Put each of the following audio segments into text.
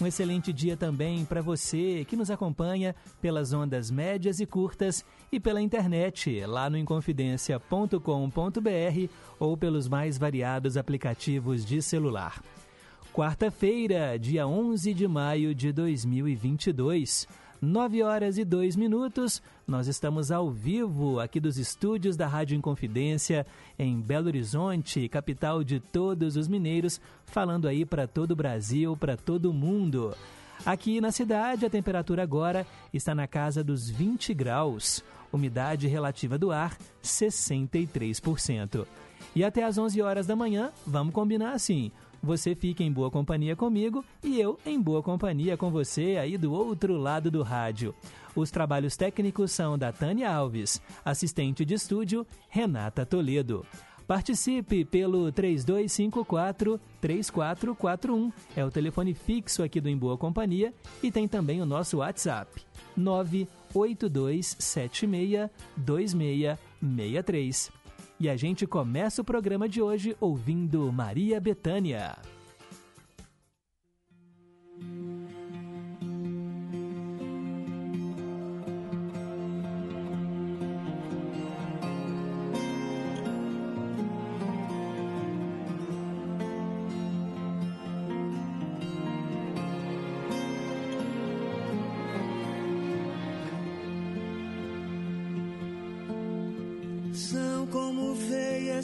Um excelente dia também para você que nos acompanha pelas ondas médias e curtas e pela internet, lá no inconfidencia.com.br ou pelos mais variados aplicativos de celular. Quarta-feira, dia 11 de maio de 2022. 9 horas e 2 minutos, nós estamos ao vivo aqui dos estúdios da Rádio Inconfidência, em Belo Horizonte, capital de todos os mineiros, falando aí para todo o Brasil, para todo o mundo. Aqui na cidade, a temperatura agora está na casa dos 20 graus, umidade relativa do ar 63%. E até às 11 horas da manhã, vamos combinar assim você fica em boa companhia comigo e eu em boa companhia com você aí do outro lado do rádio. Os trabalhos técnicos são da Tânia Alves, assistente de estúdio Renata Toledo. Participe pelo 3254-3441, é o telefone fixo aqui do Em Boa Companhia e tem também o nosso WhatsApp, 982762663. E a gente começa o programa de hoje ouvindo Maria Betânia.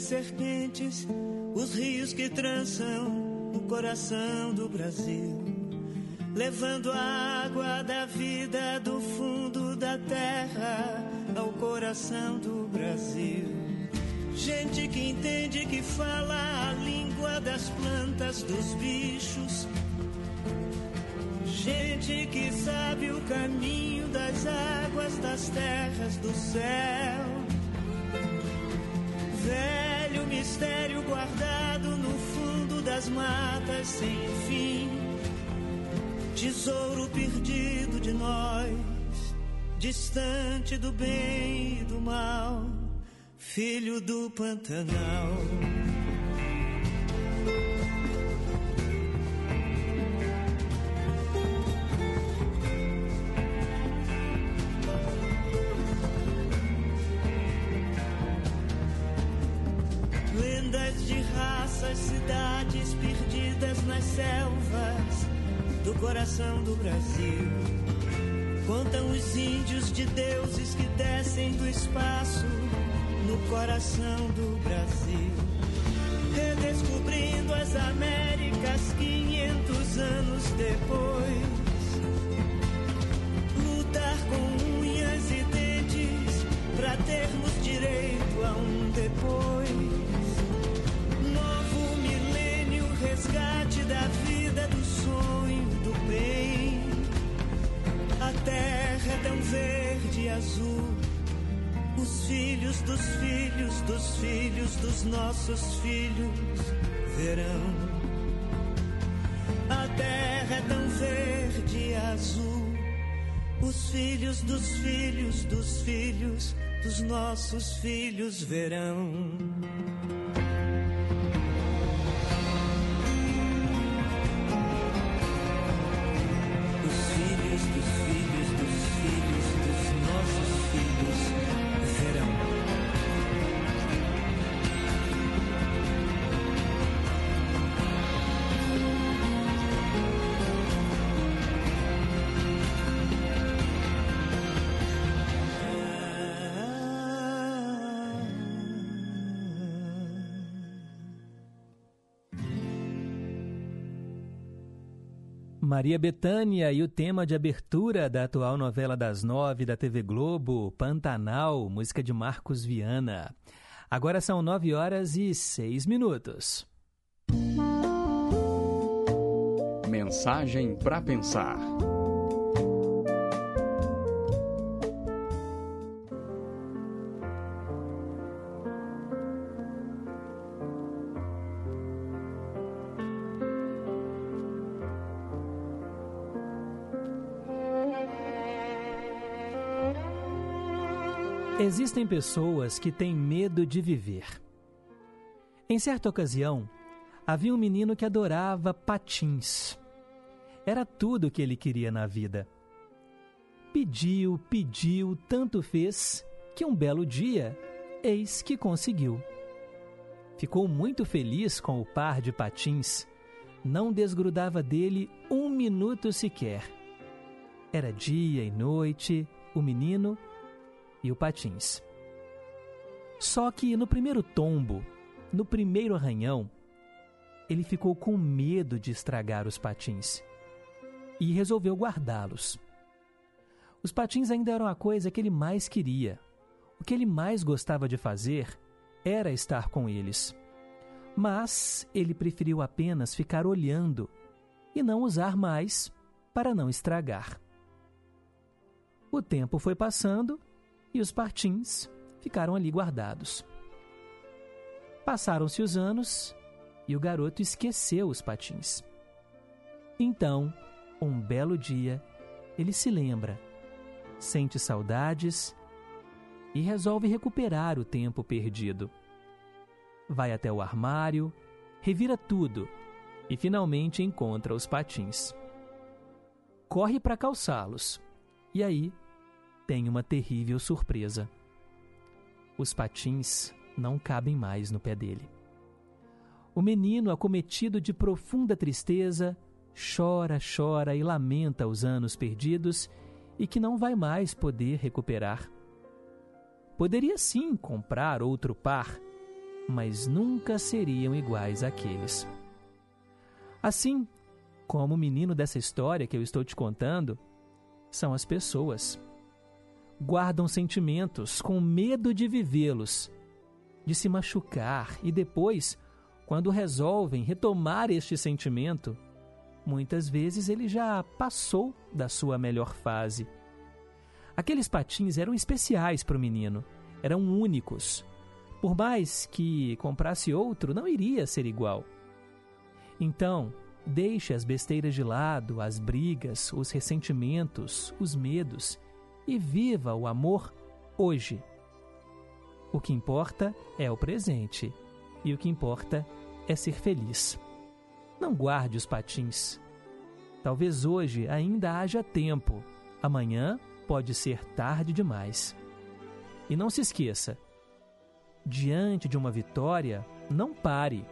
Serpentes os rios que trançam o coração do Brasil, levando a água da vida do fundo da terra ao coração do Brasil. Gente que entende que fala a língua das plantas, dos bichos. Gente que sabe o caminho das águas, das terras, do céu velho mistério guardado no fundo das matas sem fim. Tesouro perdido de nós, distante do bem e do mal, filho do Pantanal. Coração do Brasil. Contam os índios de deuses que descem do espaço no coração do Brasil. Redescobrindo as Américas 500 anos depois. Lutar com unhas e dentes para termos direito a um verde e azul. Os filhos dos filhos dos filhos dos nossos filhos verão. A terra é tão verde e azul. Os filhos dos filhos dos filhos dos nossos filhos verão. Maria Bethânia e o tema de abertura da atual novela das nove da TV Globo, Pantanal, música de Marcos Viana. Agora são nove horas e seis minutos. mensagem para pensar. Existem pessoas que têm medo de viver. Em certa ocasião, havia um menino que adorava patins. Era tudo o que ele queria na vida. Pediu, pediu, tanto fez que um belo dia, eis que conseguiu. Ficou muito feliz com o par de patins, não desgrudava dele um minuto sequer. Era dia e noite, o menino e o patins. Só que no primeiro tombo, no primeiro arranhão, ele ficou com medo de estragar os patins e resolveu guardá-los. Os patins ainda eram a coisa que ele mais queria. O que ele mais gostava de fazer era estar com eles. Mas ele preferiu apenas ficar olhando e não usar mais para não estragar. O tempo foi passando e os patins ficaram ali guardados. Passaram-se os anos e o garoto esqueceu os patins. Então, um belo dia, ele se lembra, sente saudades e resolve recuperar o tempo perdido. Vai até o armário, revira tudo e finalmente encontra os patins. Corre para calçá-los e aí tem uma terrível surpresa. Os patins não cabem mais no pé dele. O menino, acometido de profunda tristeza, chora, chora e lamenta os anos perdidos e que não vai mais poder recuperar. Poderia sim comprar outro par, mas nunca seriam iguais àqueles. Assim como o menino dessa história que eu estou te contando, são as pessoas guardam sentimentos com medo de vivê-los, de se machucar e depois, quando resolvem retomar este sentimento, muitas vezes ele já passou da sua melhor fase. Aqueles patins eram especiais para o menino, eram únicos. Por mais que comprasse outro, não iria ser igual. Então, deixe as besteiras de lado, as brigas, os ressentimentos, os medos e viva o amor hoje. O que importa é o presente e o que importa é ser feliz. Não guarde os patins. Talvez hoje ainda haja tempo, amanhã pode ser tarde demais. E não se esqueça: diante de uma vitória, não pare.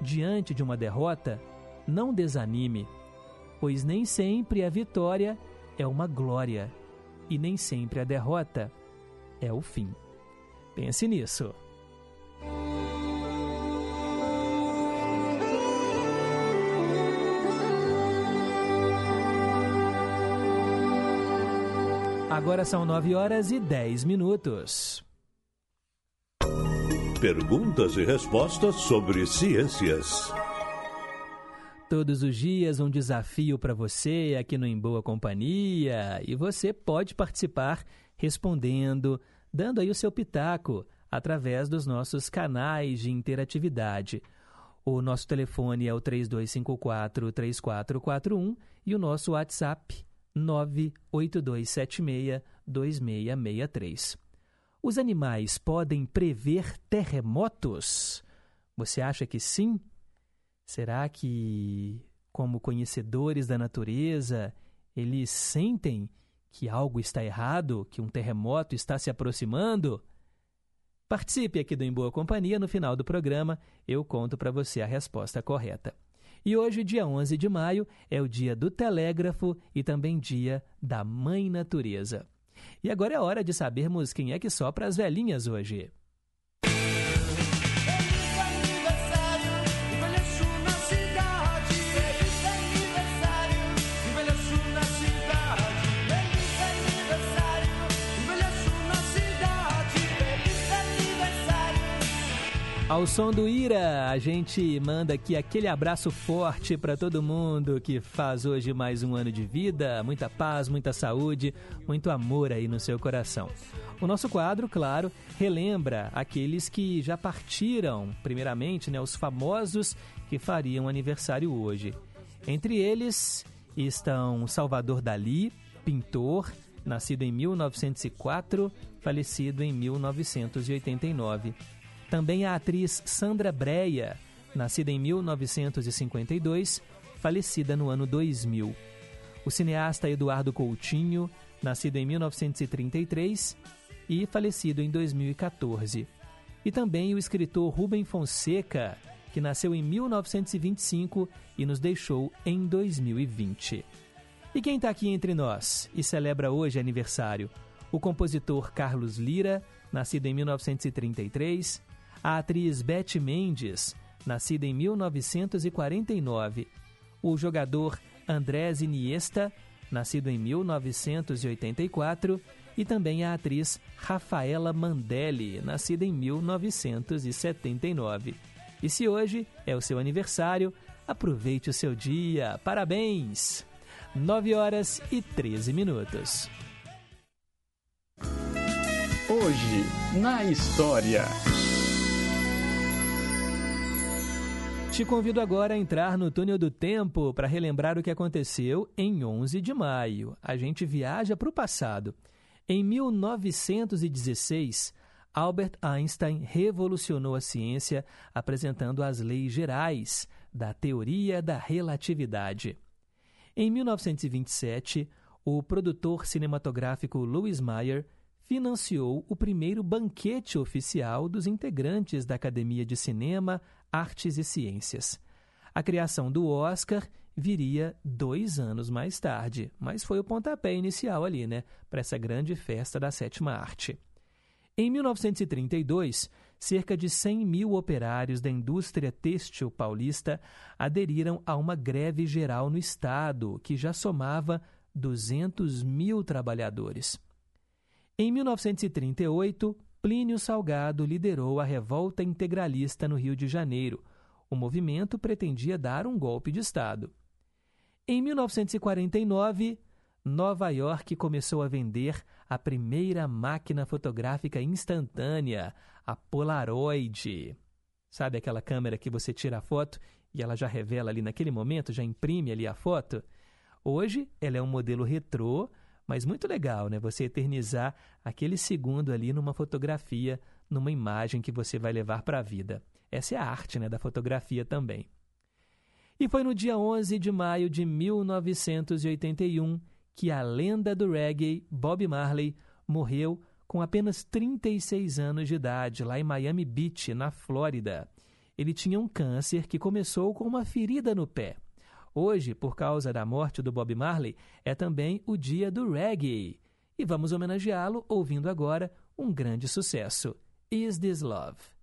Diante de uma derrota, não desanime, pois nem sempre a vitória é uma glória e nem sempre a derrota é o fim. Pense nisso. Agora são 9 horas e 10 minutos. Perguntas e respostas sobre ciências. Todos os dias um desafio para você aqui no Em Boa Companhia e você pode participar respondendo, dando aí o seu pitaco através dos nossos canais de interatividade. O nosso telefone é o 3254-3441 e o nosso WhatsApp 982762663. Os animais podem prever terremotos? Você acha que sim? Será que, como conhecedores da natureza, eles sentem que algo está errado, que um terremoto está se aproximando? Participe aqui do Em Boa Companhia. No final do programa, eu conto para você a resposta correta. E hoje, dia 11 de maio, é o dia do telégrafo e também dia da Mãe Natureza. E agora é hora de sabermos quem é que sopra as velhinhas hoje. Ao som do Ira, a gente manda aqui aquele abraço forte para todo mundo que faz hoje mais um ano de vida, muita paz, muita saúde, muito amor aí no seu coração. O nosso quadro, claro, relembra aqueles que já partiram, primeiramente, né, os famosos que fariam aniversário hoje. Entre eles estão Salvador Dali, pintor, nascido em 1904, falecido em 1989. Também a atriz Sandra Breia, nascida em 1952, falecida no ano 2000. O cineasta Eduardo Coutinho, nascido em 1933 e falecido em 2014. E também o escritor Rubem Fonseca, que nasceu em 1925 e nos deixou em 2020. E quem está aqui entre nós e celebra hoje aniversário? O compositor Carlos Lira, nascido em 1933, a atriz Beth Mendes, nascida em 1949, o jogador Andrés Iniesta, nascido em 1984, e também a atriz Rafaela Mandelli, nascida em 1979. E se hoje é o seu aniversário, aproveite o seu dia. Parabéns! 9 horas e 13 minutos. Hoje, na história. Te convido agora a entrar no túnel do tempo para relembrar o que aconteceu em 11 de maio. A gente viaja para o passado. Em 1916, Albert Einstein revolucionou a ciência apresentando as leis gerais da teoria da relatividade. Em 1927, o produtor cinematográfico Louis Mayer financiou o primeiro banquete oficial dos integrantes da Academia de Cinema, Artes e Ciências. A criação do Oscar viria dois anos mais tarde, mas foi o pontapé inicial ali, né, para essa grande festa da sétima arte. Em 1932, cerca de 100 mil operários da indústria têxtil paulista aderiram a uma greve geral no Estado, que já somava 200 mil trabalhadores. Em 1938, Plínio Salgado liderou a revolta integralista no Rio de Janeiro. O movimento pretendia dar um golpe de Estado. Em 1949, Nova York começou a vender a primeira máquina fotográfica instantânea, a Polaroid. Sabe aquela câmera que você tira a foto e ela já revela ali naquele momento, já imprime ali a foto? Hoje ela é um modelo retrô, mas muito legal, né? Você eternizar aquele segundo ali numa fotografia, numa imagem que você vai levar para a vida. Essa é a arte, né, da fotografia também. E foi no dia 11 de maio de 1981 que a lenda do reggae, Bob Marley, morreu com apenas 36 anos de idade, lá em Miami Beach, na Flórida. Ele tinha um câncer que começou com uma ferida no pé. Hoje, por causa da morte do Bob Marley, é também o dia do reggae. E vamos homenageá-lo ouvindo agora um grande sucesso: Is This Love?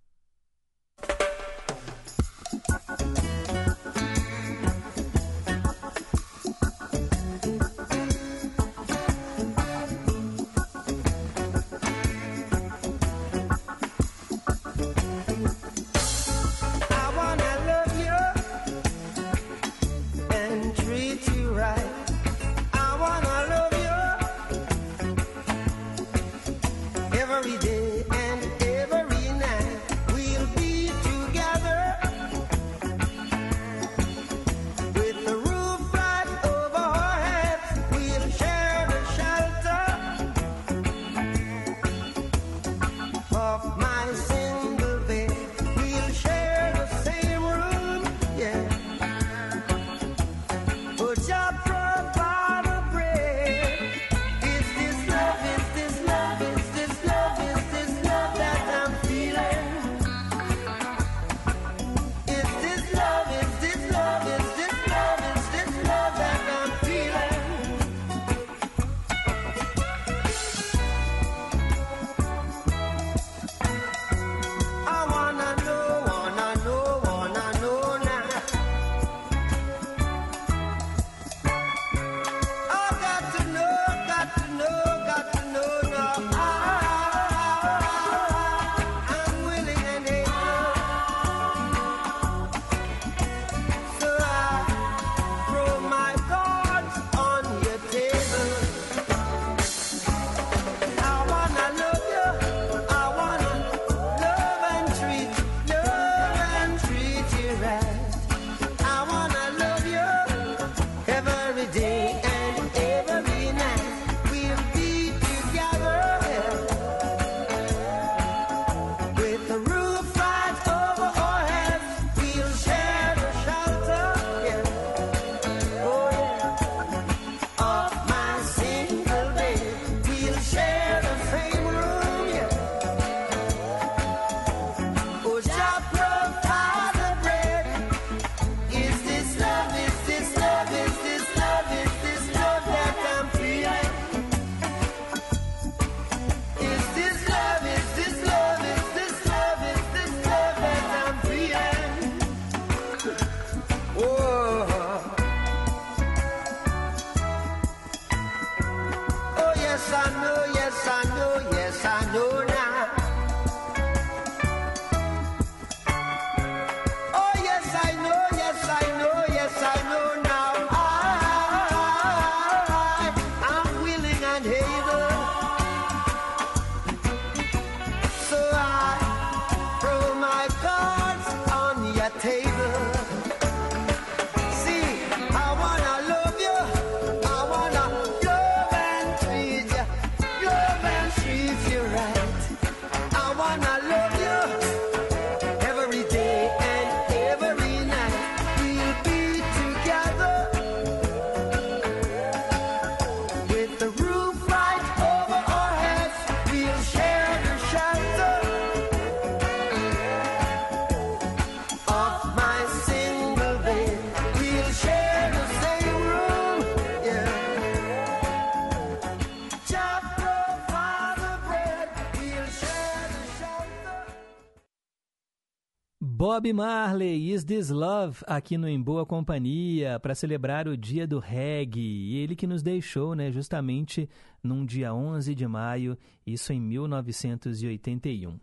Bob Marley, Is This Love, aqui no Em Boa Companhia, para celebrar o dia do reggae. E ele que nos deixou, né, justamente num dia 11 de maio, isso em 1981.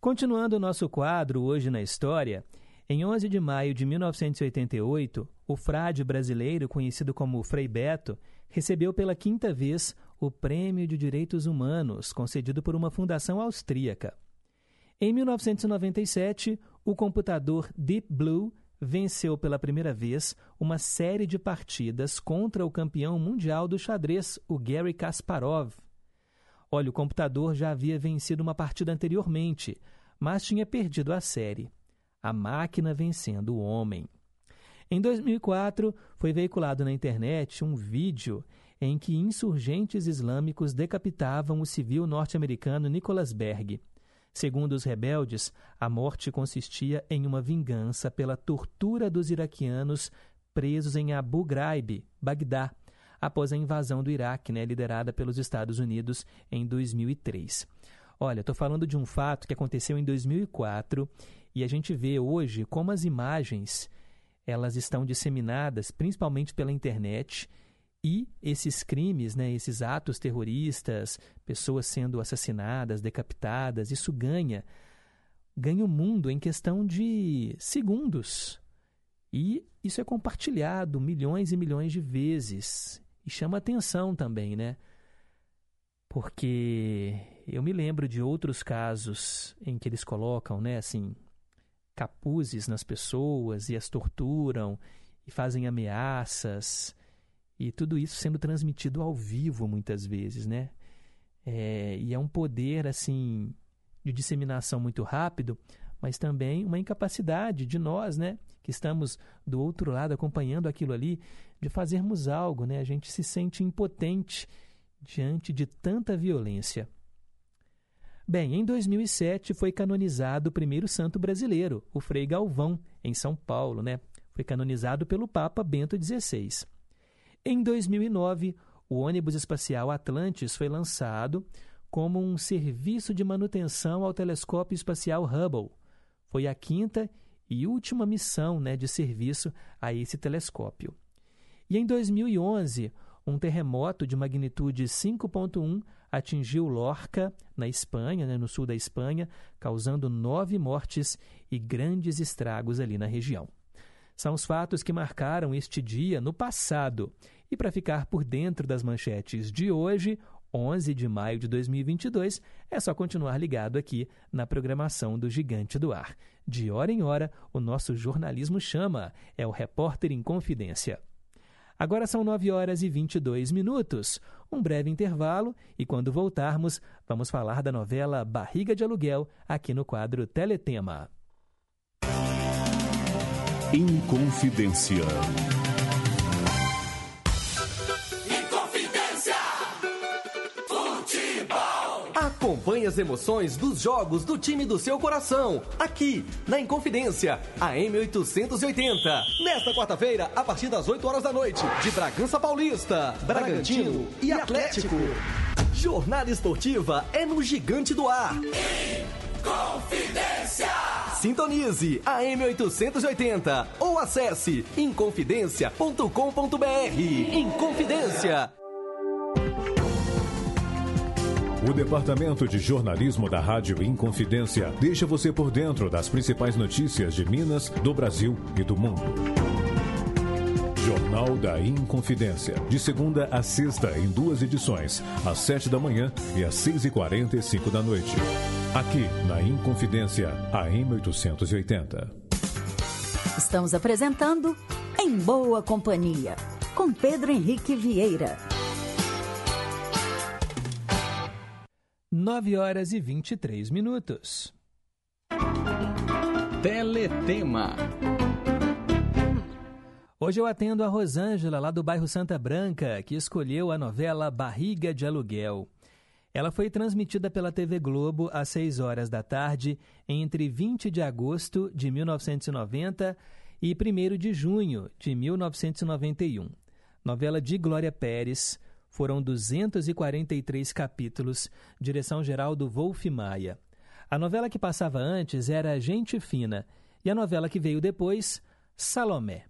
Continuando o nosso quadro Hoje na História, em 11 de maio de 1988, o frade brasileiro, conhecido como Frei Beto, recebeu pela quinta vez o Prêmio de Direitos Humanos, concedido por uma fundação austríaca. Em 1997, o computador Deep Blue venceu pela primeira vez uma série de partidas contra o campeão mundial do xadrez, o Gary Kasparov. Olha, o computador já havia vencido uma partida anteriormente, mas tinha perdido a série. A máquina vencendo o homem. Em 2004, foi veiculado na internet um vídeo em que insurgentes islâmicos decapitavam o civil norte-americano Nicholas Berg. Segundo os rebeldes, a morte consistia em uma vingança pela tortura dos iraquianos presos em Abu Ghraib, Bagdá, após a invasão do Iraque, né, liderada pelos Estados Unidos em 2003. Olha, estou falando de um fato que aconteceu em 2004 e a gente vê hoje como as imagens elas estão disseminadas principalmente pela internet e esses crimes, né, esses atos terroristas, pessoas sendo assassinadas, decapitadas, isso ganha ganha o mundo em questão de segundos. E isso é compartilhado milhões e milhões de vezes e chama atenção também, né? Porque eu me lembro de outros casos em que eles colocam, né, assim, capuzes nas pessoas e as torturam e fazem ameaças e tudo isso sendo transmitido ao vivo muitas vezes, né? É, e é um poder, assim, de disseminação muito rápido, mas também uma incapacidade de nós, né? Que estamos do outro lado acompanhando aquilo ali, de fazermos algo, né? A gente se sente impotente diante de tanta violência. Bem, em 2007 foi canonizado o primeiro santo brasileiro, o Frei Galvão, em São Paulo, né? Foi canonizado pelo Papa Bento XVI. Em 2009, o ônibus espacial Atlantis foi lançado como um serviço de manutenção ao telescópio espacial Hubble. Foi a quinta e última missão né, de serviço a esse telescópio. E em 2011, um terremoto de magnitude 5.1 atingiu Lorca, na Espanha, né, no sul da Espanha, causando nove mortes e grandes estragos ali na região. São os fatos que marcaram este dia no passado. E para ficar por dentro das manchetes de hoje, 11 de maio de 2022, é só continuar ligado aqui na programação do Gigante do Ar. De hora em hora, o nosso jornalismo chama, é o Repórter em Confidência. Agora são 9 horas e 22 minutos. Um breve intervalo e quando voltarmos, vamos falar da novela Barriga de Aluguel aqui no quadro Teletema. Inconfidência. Inconfidência. Futebol. Acompanhe as emoções dos jogos do time do seu coração, aqui na Inconfidência, a M880. Nesta quarta-feira, a partir das 8 horas da noite, de Bragança Paulista, Bragantino e Atlético. Jornada esportiva é no Gigante do Ar. Confidência. Sintonize a M880 ou acesse inconfidencia.com.br. Inconfidência. O Departamento de Jornalismo da Rádio Inconfidência deixa você por dentro das principais notícias de Minas, do Brasil e do mundo. Jornal da Inconfidência. De segunda a sexta, em duas edições, às sete da manhã e às seis e quarenta e cinco da noite. Aqui, na Inconfidência, AM 880. Estamos apresentando Em Boa Companhia, com Pedro Henrique Vieira. 9 horas e 23 minutos. Teletema. Hoje eu atendo a Rosângela, lá do bairro Santa Branca, que escolheu a novela Barriga de Aluguel. Ela foi transmitida pela TV Globo às 6 horas da tarde, entre 20 de agosto de 1990 e 1 de junho de 1991. Novela de Glória Pérez, foram 243 capítulos, direção geral do Wolf Maia. A novela que passava antes era Gente Fina, E a novela que veio depois, Salomé.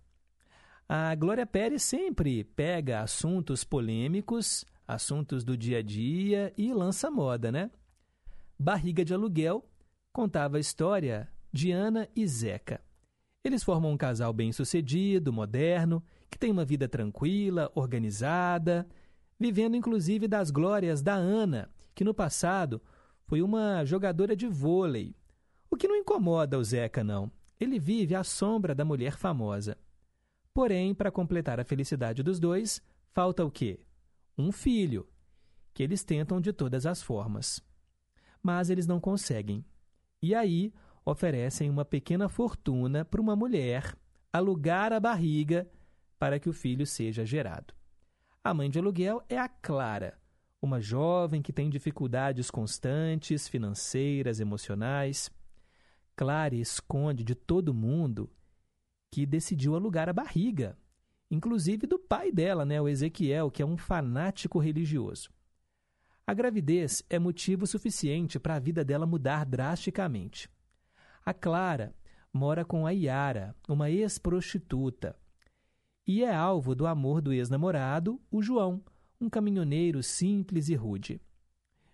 A Glória Pérez sempre pega assuntos polêmicos, assuntos do dia a dia e lança moda, né? Barriga de Aluguel contava a história de Ana e Zeca. Eles formam um casal bem-sucedido, moderno, que tem uma vida tranquila, organizada, vivendo inclusive das glórias da Ana, que no passado foi uma jogadora de vôlei. O que não incomoda o Zeca, não. Ele vive à sombra da mulher famosa. Porém, para completar a felicidade dos dois, falta o quê? Um filho, que eles tentam de todas as formas. Mas eles não conseguem. E aí oferecem uma pequena fortuna para uma mulher alugar a barriga para que o filho seja gerado. A mãe de aluguel é a Clara, uma jovem que tem dificuldades constantes, financeiras, emocionais. Clara esconde de todo mundo que decidiu alugar a barriga, inclusive do pai dela, né, o Ezequiel, que é um fanático religioso. A gravidez é motivo suficiente para a vida dela mudar drasticamente. A Clara mora com a Yara, uma ex-prostituta, e é alvo do amor do ex-namorado, o João, um caminhoneiro simples e rude.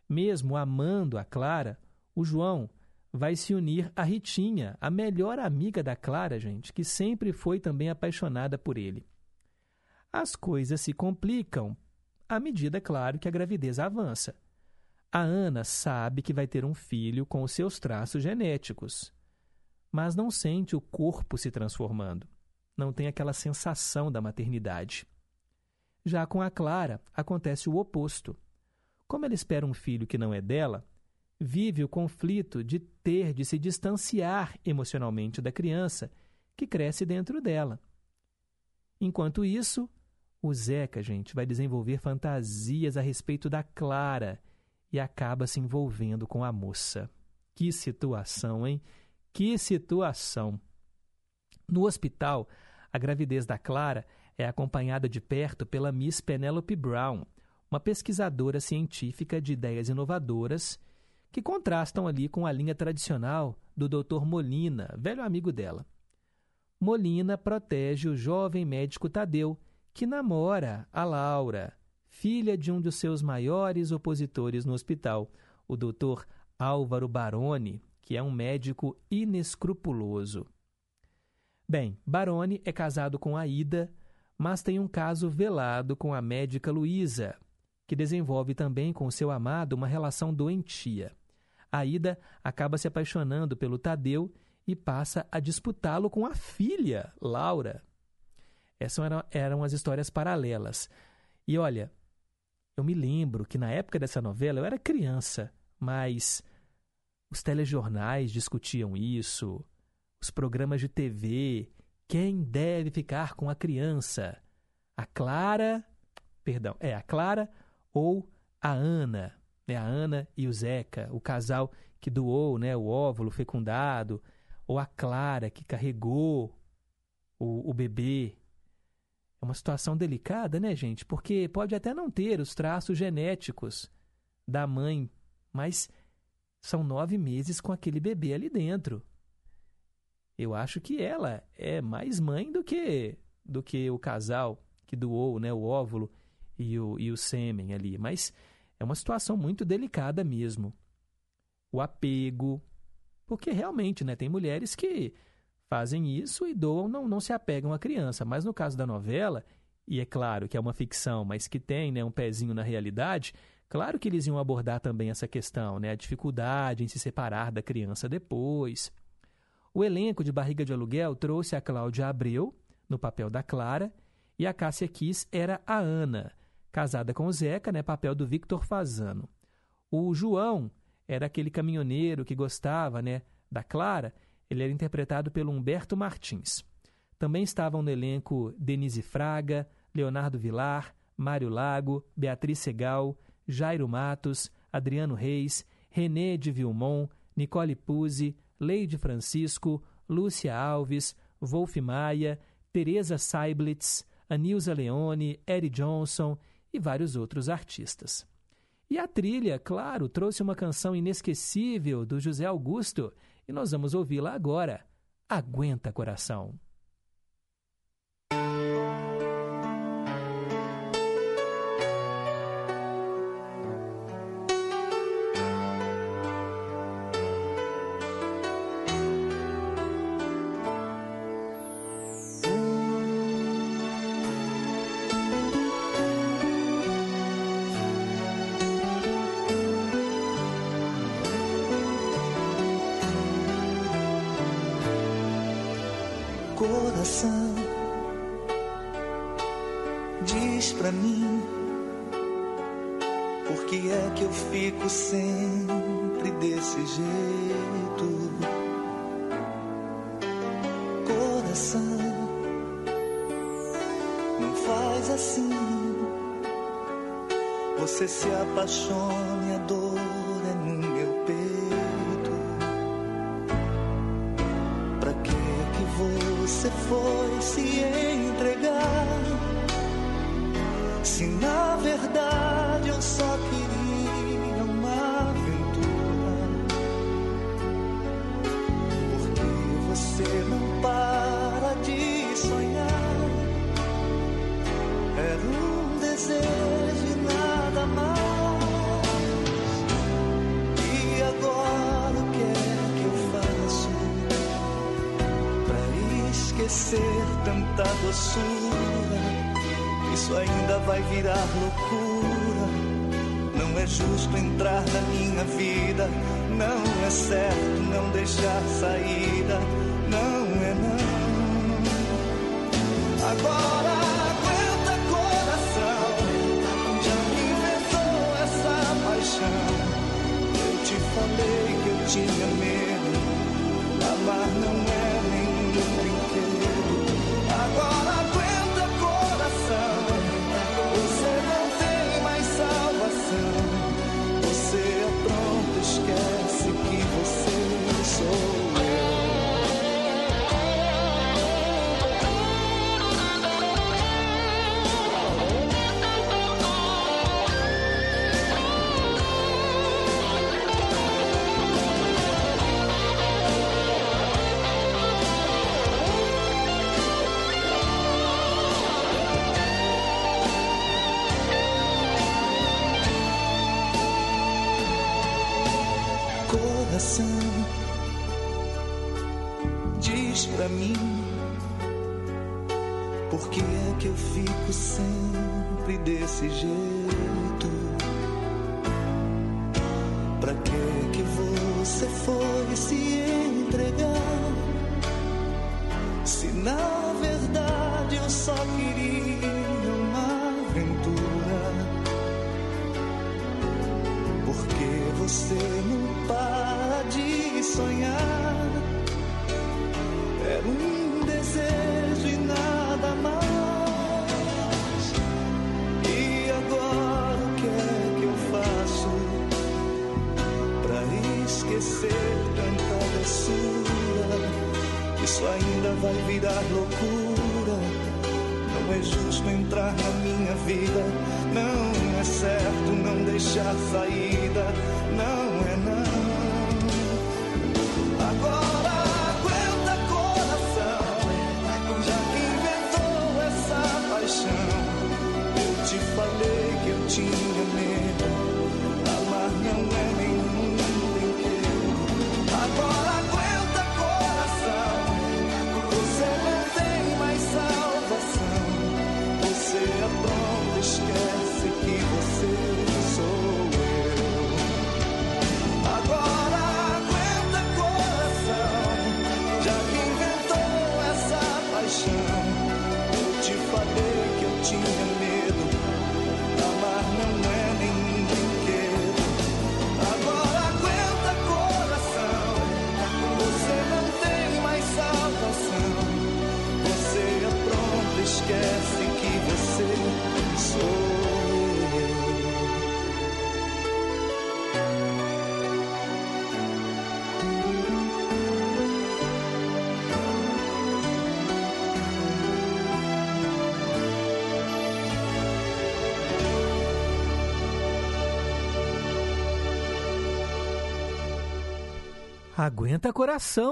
Mesmo amando a Clara, o João vai se unir a Ritinha, a melhor amiga da Clara, gente, que sempre foi também apaixonada por ele. As coisas se complicam à medida, claro, que a gravidez avança. A Ana sabe que vai ter um filho com os seus traços genéticos, mas não sente o corpo se transformando. Não tem aquela sensação da maternidade. Já com a Clara, acontece o oposto. Como ela espera um filho que não é dela, vive o conflito de ter de se distanciar emocionalmente da criança que cresce dentro dela. Enquanto isso, o Zeca, gente, vai desenvolver fantasias a respeito da Clara e acaba se envolvendo com a moça. Que situação, hein? Que situação! No hospital, a gravidez da Clara é acompanhada de perto pela Miss Penelope Brown, uma pesquisadora científica de ideias inovadoras que contrastam ali com a linha tradicional do Dr. Molina, velho amigo dela. Molina protege o jovem médico Tadeu, que namora a Laura, filha de um dos seus maiores opositores no hospital, o Dr. Álvaro Baroni, que é um médico inescrupuloso. Bem, Baroni é casado com Aida, mas tem um caso velado com a médica Luísa, que desenvolve também com seu amado uma relação doentia. Aida acaba se apaixonando pelo Tadeu e passa a disputá-lo com a filha, Laura. Essas eram, eram as histórias paralelas. E olha, eu me lembro que na época dessa novela eu era criança, mas os telejornais discutiam isso, os programas de TV quem deve ficar com a criança? A Clara, perdão, é a Clara ou a Ana? Né? A Ana e o Zeca, o casal que doou né, o óvulo fecundado, ou a Clara que carregou o, o bebê. Uma situação delicada, né, gente? Porque pode até não ter os traços genéticos da mãe, mas são nove meses com aquele bebê ali dentro eu acho que ela é mais mãe do que do que o casal que doou né, o óvulo e o, e o sêmen ali. Mas é uma situação muito delicada mesmo. O apego. Porque realmente né, tem mulheres que fazem isso e doam, não, não se apegam à criança. Mas no caso da novela, e é claro que é uma ficção, mas que tem né, um pezinho na realidade, claro que eles iam abordar também essa questão, né, a dificuldade em se separar da criança depois. O elenco de Barriga de Aluguel trouxe a Cláudia Abreu, no papel da Clara, e a Cássia Kiss era a Ana, casada com o Zeca, né, papel do Victor Fazano. O João era aquele caminhoneiro que gostava né, da Clara, ele era interpretado pelo Humberto Martins. Também estavam no elenco Denise Fraga, Leonardo Vilar, Mário Lago, Beatriz Segal, Jairo Matos, Adriano Reis, René de Vilmon, Nicole Puzzi, Leide Francisco, Lúcia Alves, Wolf Maia, Teresa Seiblitz, Anilza Leone, Eddie Johnson e vários outros artistas. E a trilha, claro, trouxe uma canção inesquecível do José Augusto e nós vamos ouvi-la agora. Aguenta coração. Você se apaixona e a dor é no meu peito. Pra que que você foi se entregar? Se na verdade eu só queria uma aventura. Porque você não para de sonhar? Era um desejo. ser tanta doçura. Isso ainda vai virar loucura. Não é justo entrar na minha vida. Não é certo não deixar saída. Não é não. Agora. Eu te falei que eu tinha medo. Amar não é.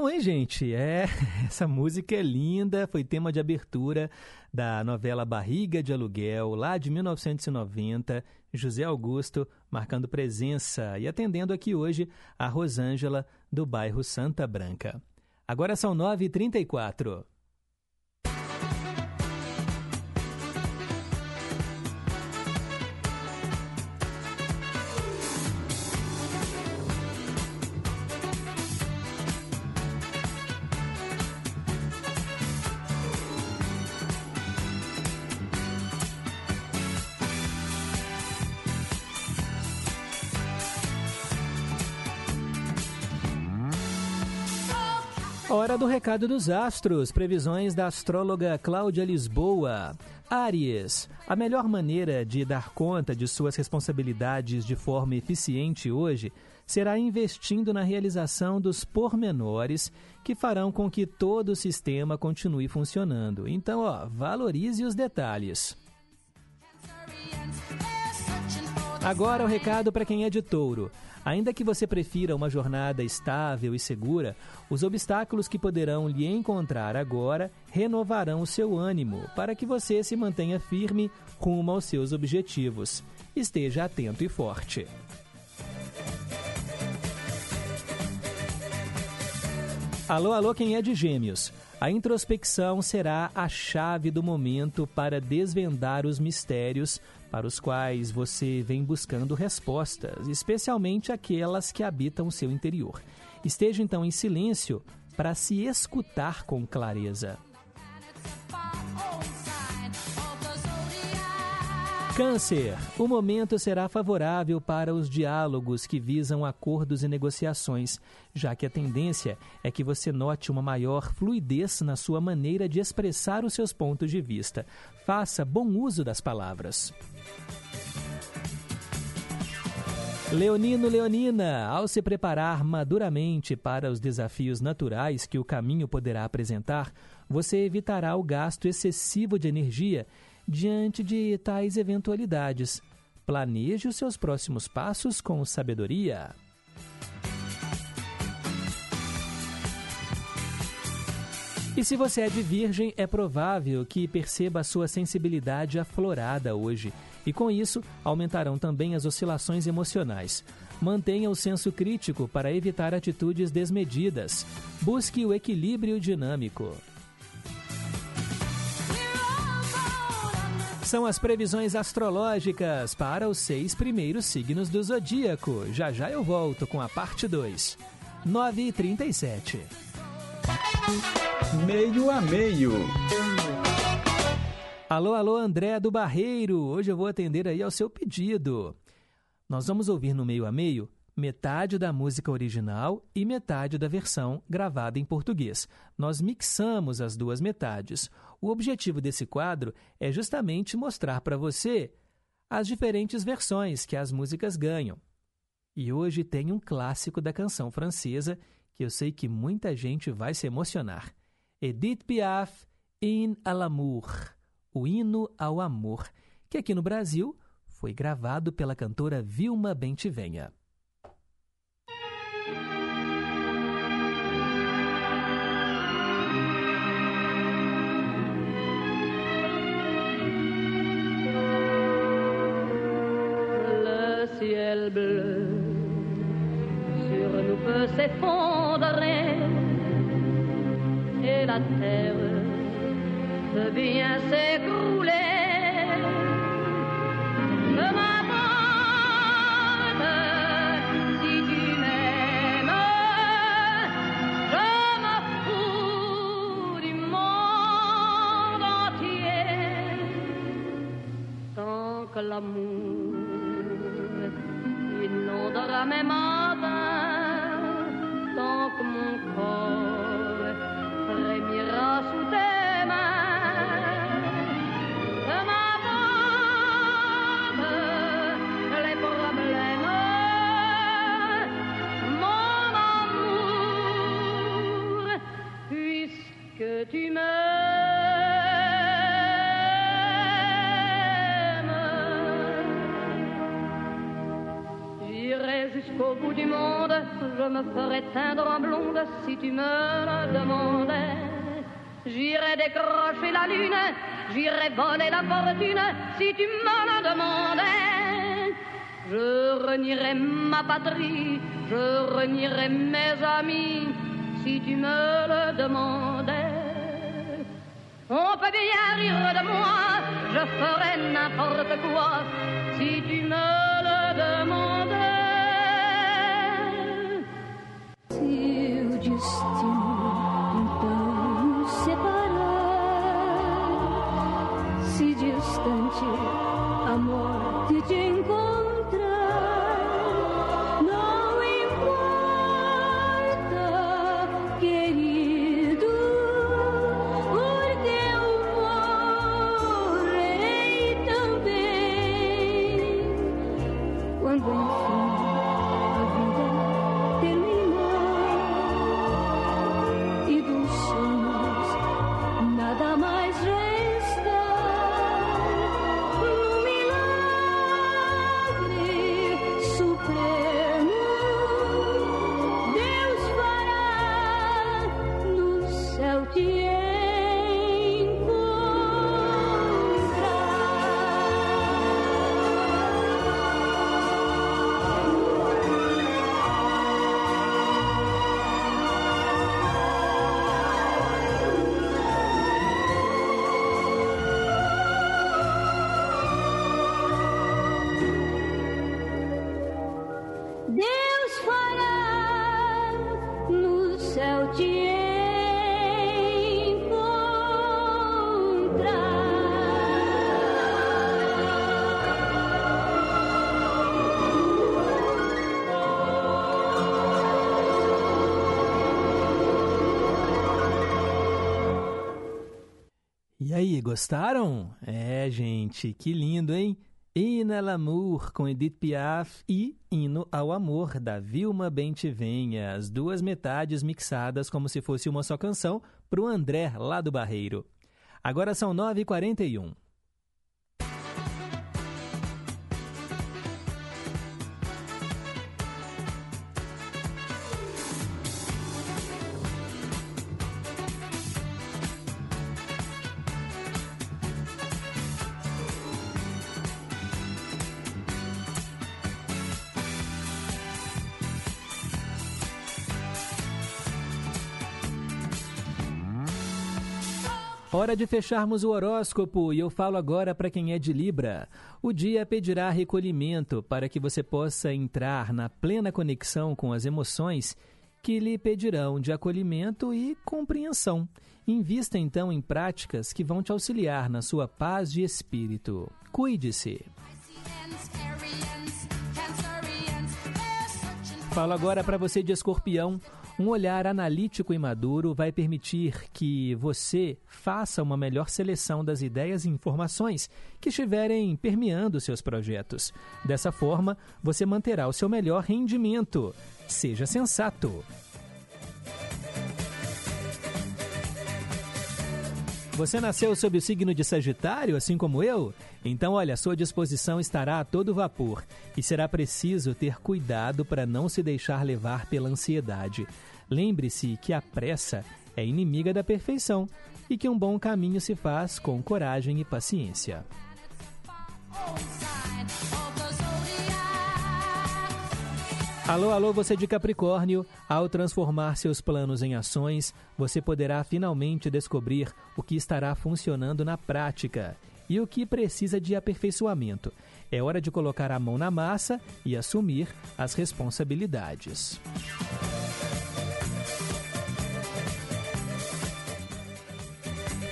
Hein, gente? É, essa música é linda, foi tema de abertura da novela Barriga de Aluguel, lá de 1990. José Augusto marcando presença e atendendo aqui hoje a Rosângela, do bairro Santa Branca. Agora são 9h34. Do recado dos astros, previsões da astróloga Cláudia Lisboa. Áries, a melhor maneira de dar conta de suas responsabilidades de forma eficiente hoje será investindo na realização dos pormenores que farão com que todo o sistema continue funcionando. Então, ó, valorize os detalhes. Agora o recado para quem é de touro. Ainda que você prefira uma jornada estável e segura, os obstáculos que poderão lhe encontrar agora renovarão o seu ânimo para que você se mantenha firme rumo aos seus objetivos. Esteja atento e forte. Alô, alô, quem é de Gêmeos? A introspecção será a chave do momento para desvendar os mistérios para os quais você vem buscando respostas, especialmente aquelas que habitam o seu interior. Esteja então em silêncio para se escutar com clareza. Câncer, o momento será favorável para os diálogos que visam acordos e negociações, já que a tendência é que você note uma maior fluidez na sua maneira de expressar os seus pontos de vista. Faça bom uso das palavras. Leonino Leonina, ao se preparar maduramente para os desafios naturais que o caminho poderá apresentar, você evitará o gasto excessivo de energia diante de tais eventualidades. Planeje os seus próximos passos com sabedoria. E se você é de virgem, é provável que perceba a sua sensibilidade aflorada hoje, e com isso aumentarão também as oscilações emocionais. Mantenha o senso crítico para evitar atitudes desmedidas. Busque o equilíbrio dinâmico. São as previsões astrológicas para os seis primeiros signos do zodíaco. Já já eu volto com a parte 2. 9 e 37. Meio a meio. Alô, alô, André do Barreiro. Hoje eu vou atender aí ao seu pedido. Nós vamos ouvir no meio a meio metade da música original e metade da versão gravada em português. Nós mixamos as duas metades. O objetivo desse quadro é justamente mostrar para você as diferentes versões que as músicas ganham. E hoje tem um clássico da canção francesa que eu sei que muita gente vai se emocionar. Edith Piaf, In à l'amour, o hino ao amor, que aqui no Brasil foi gravado pela cantora Vilma Bentivenha. sur nous peut s'effondrer et la terre peut bien s'écrouler. M'importe si tu m'aimes, je me fous du monde entier tant que l'amour inondera mes matins tant que mon corps du monde je me ferais teindre en blonde si tu me le demandais. J'irais décrocher la lune, j'irais voler la fortune si tu me le demandais. Je renierais ma patrie, je renierais mes amis si tu me le demandais. On peut bien rire de moi, je ferais n'importe quoi si tu me le demandais. Se gostaram? É, gente, que lindo, hein? Hino ao Amor com Edith Piaf e Hino ao Amor da Vilma Bentivenha, as duas metades mixadas como se fosse uma só canção para o André lá do Barreiro. Agora são 9h41. Hora de fecharmos o horóscopo e eu falo agora para quem é de Libra. O dia pedirá recolhimento para que você possa entrar na plena conexão com as emoções que lhe pedirão de acolhimento e compreensão. Invista então em práticas que vão te auxiliar na sua paz de espírito. Cuide-se. Falo agora para você de escorpião. Um olhar analítico e maduro vai permitir que você faça uma melhor seleção das ideias e informações que estiverem permeando seus projetos. Dessa forma, você manterá o seu melhor rendimento. Seja sensato. Você nasceu sob o signo de Sagitário, assim como eu? Então, olha, sua disposição estará a todo vapor e será preciso ter cuidado para não se deixar levar pela ansiedade. Lembre-se que a pressa é inimiga da perfeição e que um bom caminho se faz com coragem e paciência. Alô, alô, você de Capricórnio. Ao transformar seus planos em ações, você poderá finalmente descobrir o que estará funcionando na prática e o que precisa de aperfeiçoamento. É hora de colocar a mão na massa e assumir as responsabilidades.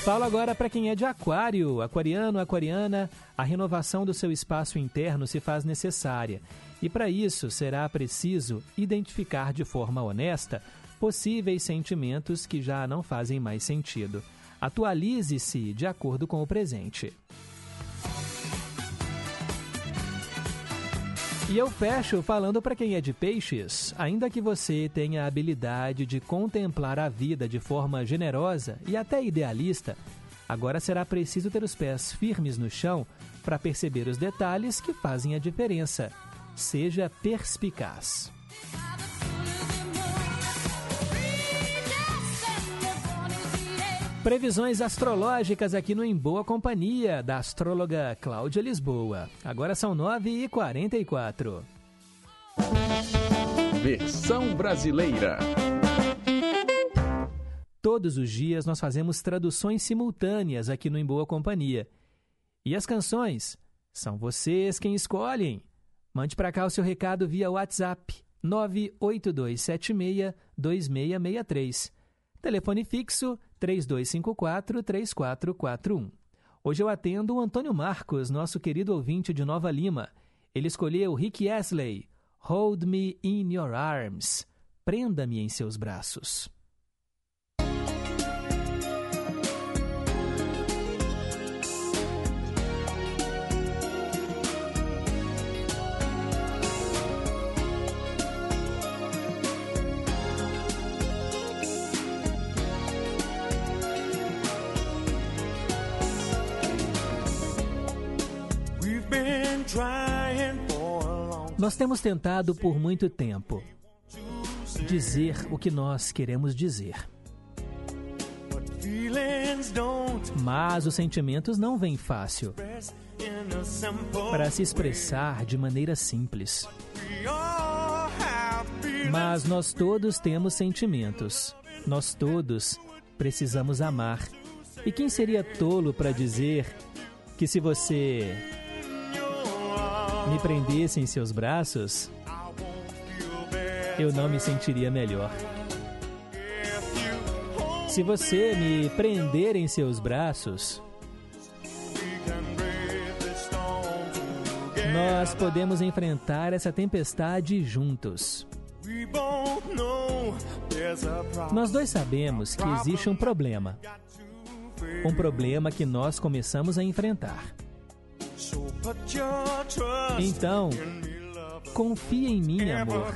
Falo agora para quem é de Aquário. Aquariano, aquariana, a renovação do seu espaço interno se faz necessária. E para isso será preciso identificar de forma honesta possíveis sentimentos que já não fazem mais sentido. Atualize-se de acordo com o presente. E eu fecho falando para quem é de peixes, ainda que você tenha a habilidade de contemplar a vida de forma generosa e até idealista, agora será preciso ter os pés firmes no chão para perceber os detalhes que fazem a diferença. Seja perspicaz. Previsões astrológicas aqui no Em Boa Companhia, da astróloga Cláudia Lisboa. Agora são 9 e 44 Versão brasileira. Todos os dias nós fazemos traduções simultâneas aqui no Em Boa Companhia. E as canções são vocês quem escolhem. Mande para cá o seu recado via WhatsApp 982762663. Telefone fixo 3254-3441. Hoje eu atendo o Antônio Marcos, nosso querido ouvinte de Nova Lima. Ele escolheu Rick Astley, Hold Me in Your Arms. Prenda-me em seus braços. Nós temos tentado por muito tempo dizer o que nós queremos dizer. Mas os sentimentos não vêm fácil para se expressar de maneira simples. Mas nós todos temos sentimentos. Nós todos precisamos amar. E quem seria tolo para dizer que se você me prendesse em seus braços, eu não me sentiria melhor. Se você me prender em seus braços, nós podemos enfrentar essa tempestade juntos. Nós dois sabemos que existe um problema. Um problema que nós começamos a enfrentar. Então, confia em mim, amor.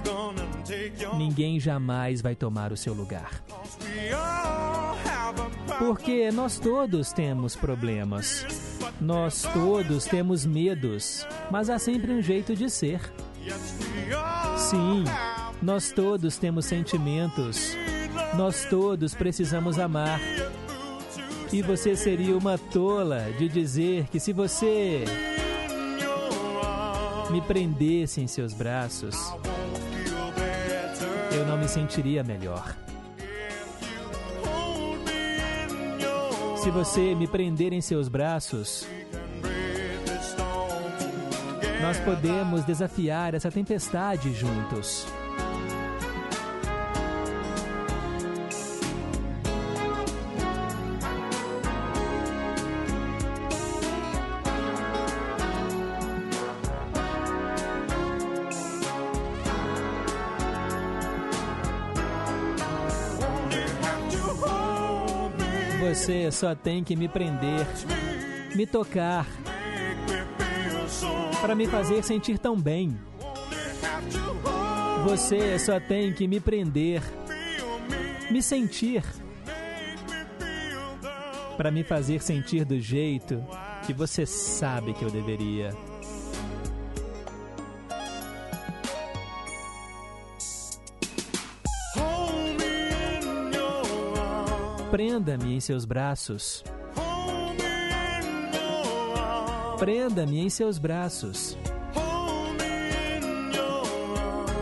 Ninguém jamais vai tomar o seu lugar. Porque nós todos temos problemas. Nós todos temos medos, mas há sempre um jeito de ser. Sim, nós todos temos sentimentos. Nós todos precisamos amar. E você seria uma tola de dizer que se você me prendesse em seus braços, eu não me sentiria melhor. Se você me prender em seus braços, nós podemos desafiar essa tempestade juntos. Você só tem que me prender, me tocar, para me fazer sentir tão bem. Você só tem que me prender, me sentir, para me fazer sentir do jeito que você sabe que eu deveria. Prenda-me em seus braços. Prenda-me em seus braços.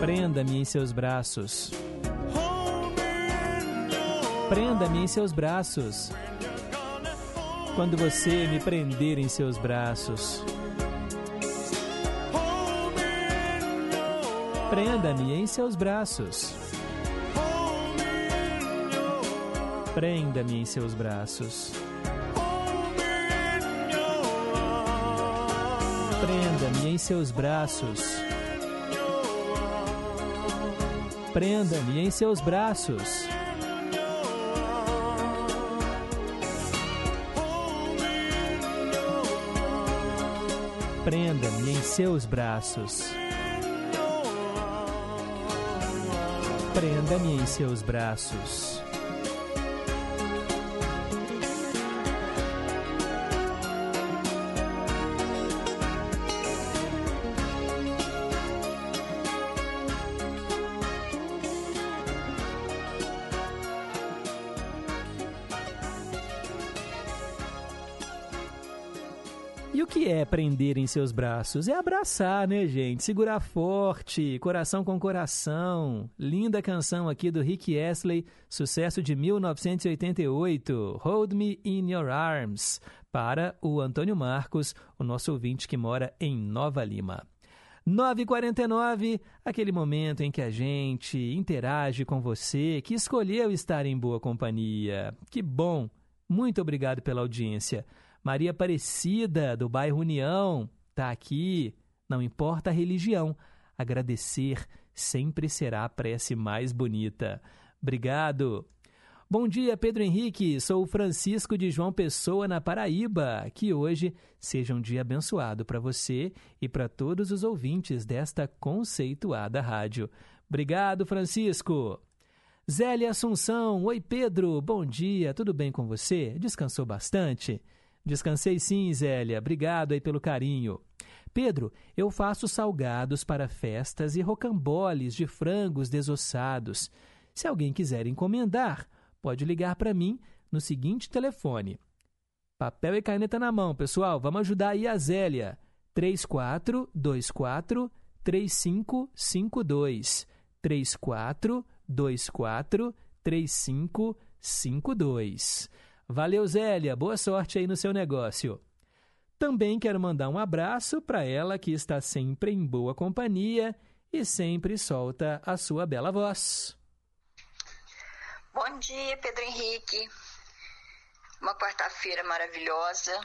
Prenda-me em seus braços. Prenda-me em seus braços. Quando você me prender em seus braços. Prenda-me em seus braços. Prenda-me em seus braços. Prenda-me em seus braços. Prenda-me em seus braços. Prenda-me em seus braços. Prenda-me em seus braços. Seus braços? É abraçar, né, gente? Segurar forte, coração com coração. Linda canção aqui do Rick Astley, sucesso de 1988, Hold Me in Your Arms, para o Antônio Marcos, o nosso ouvinte que mora em Nova Lima. 9h49, aquele momento em que a gente interage com você que escolheu estar em boa companhia. Que bom! Muito obrigado pela audiência. Maria Aparecida, do bairro União, está aqui. Não importa a religião, agradecer sempre será a prece mais bonita. Obrigado. Bom dia, Pedro Henrique. Sou Francisco de João Pessoa, na Paraíba. Que hoje seja um dia abençoado para você e para todos os ouvintes desta conceituada rádio. Obrigado, Francisco. Zélia Assunção. Oi, Pedro. Bom dia. Tudo bem com você? Descansou bastante? Descansei sim, Zélia. Obrigado aí pelo carinho. Pedro, eu faço salgados para festas e rocamboles de frangos desossados. Se alguém quiser encomendar, pode ligar para mim no seguinte telefone. Papel e caneta na mão, pessoal. Vamos ajudar aí a Zélia. 3424 3552. 3424 3552. Valeu, Zélia. Boa sorte aí no seu negócio. Também quero mandar um abraço para ela que está sempre em boa companhia e sempre solta a sua bela voz. Bom dia, Pedro Henrique. Uma quarta-feira maravilhosa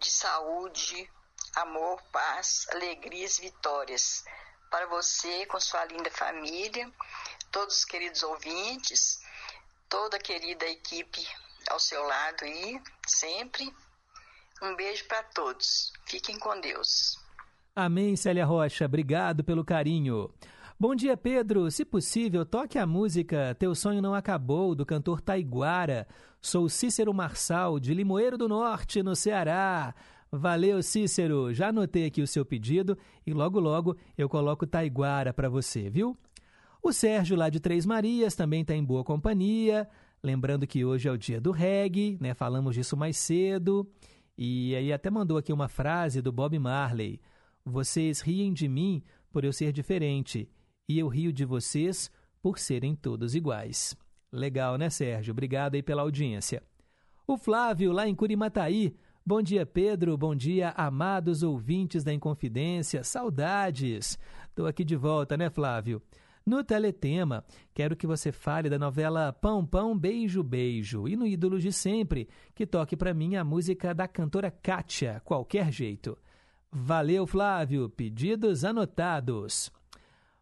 de saúde, amor, paz, alegrias, vitórias para você com sua linda família, todos os queridos ouvintes toda a querida equipe ao seu lado aí, sempre. Um beijo para todos. Fiquem com Deus. Amém, Célia Rocha. Obrigado pelo carinho. Bom dia, Pedro. Se possível, toque a música Teu Sonho Não Acabou, do cantor Taiguara. Sou Cícero Marçal, de Limoeiro do Norte, no Ceará. Valeu, Cícero. Já anotei aqui o seu pedido e logo, logo eu coloco Taiguara para você, viu? O Sérgio, lá de Três Marias, também está em boa companhia. Lembrando que hoje é o dia do reggae, né? Falamos disso mais cedo. E aí até mandou aqui uma frase do Bob Marley. Vocês riem de mim por eu ser diferente, e eu rio de vocês por serem todos iguais. Legal, né, Sérgio? Obrigado aí pela audiência. O Flávio, lá em Curimataí. Bom dia, Pedro. Bom dia, amados ouvintes da Inconfidência. Saudades. Estou aqui de volta, né, Flávio? No Teletema, quero que você fale da novela Pão Pão Beijo Beijo e no Ídolos de Sempre, que toque para mim a música da cantora Kátia, Qualquer Jeito. Valeu, Flávio. Pedidos anotados.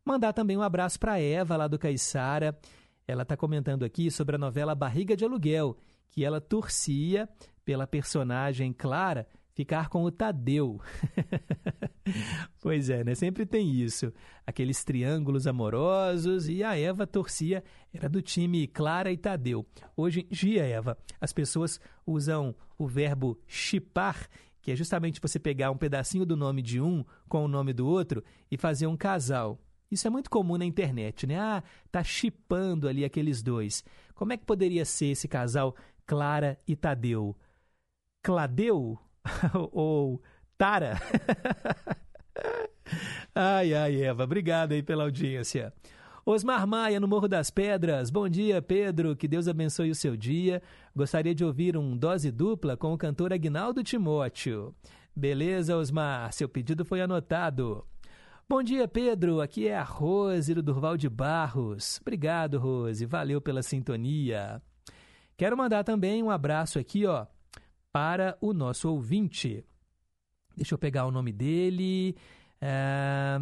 Mandar também um abraço para Eva, lá do Caiçara. Ela está comentando aqui sobre a novela Barriga de Aluguel, que ela torcia pela personagem Clara ficar com o Tadeu. pois é, né? Sempre tem isso. Aqueles triângulos amorosos e a Eva torcia, era do time Clara e Tadeu. Hoje em dia, Eva, as pessoas usam o verbo chipar, que é justamente você pegar um pedacinho do nome de um com o nome do outro e fazer um casal. Isso é muito comum na internet, né? Ah, tá chipando ali aqueles dois. Como é que poderia ser esse casal Clara e Tadeu? Cladeu? ou Tara. ai, ai, Eva, obrigado aí pela audiência. Osmar Maia, no Morro das Pedras. Bom dia, Pedro. Que Deus abençoe o seu dia. Gostaria de ouvir um dose dupla com o cantor Agnaldo Timóteo. Beleza, Osmar. Seu pedido foi anotado. Bom dia, Pedro. Aqui é a Rose do Durval de Barros. Obrigado, Rose. Valeu pela sintonia. Quero mandar também um abraço aqui, ó, para o nosso ouvinte. Deixa eu pegar o nome dele. É...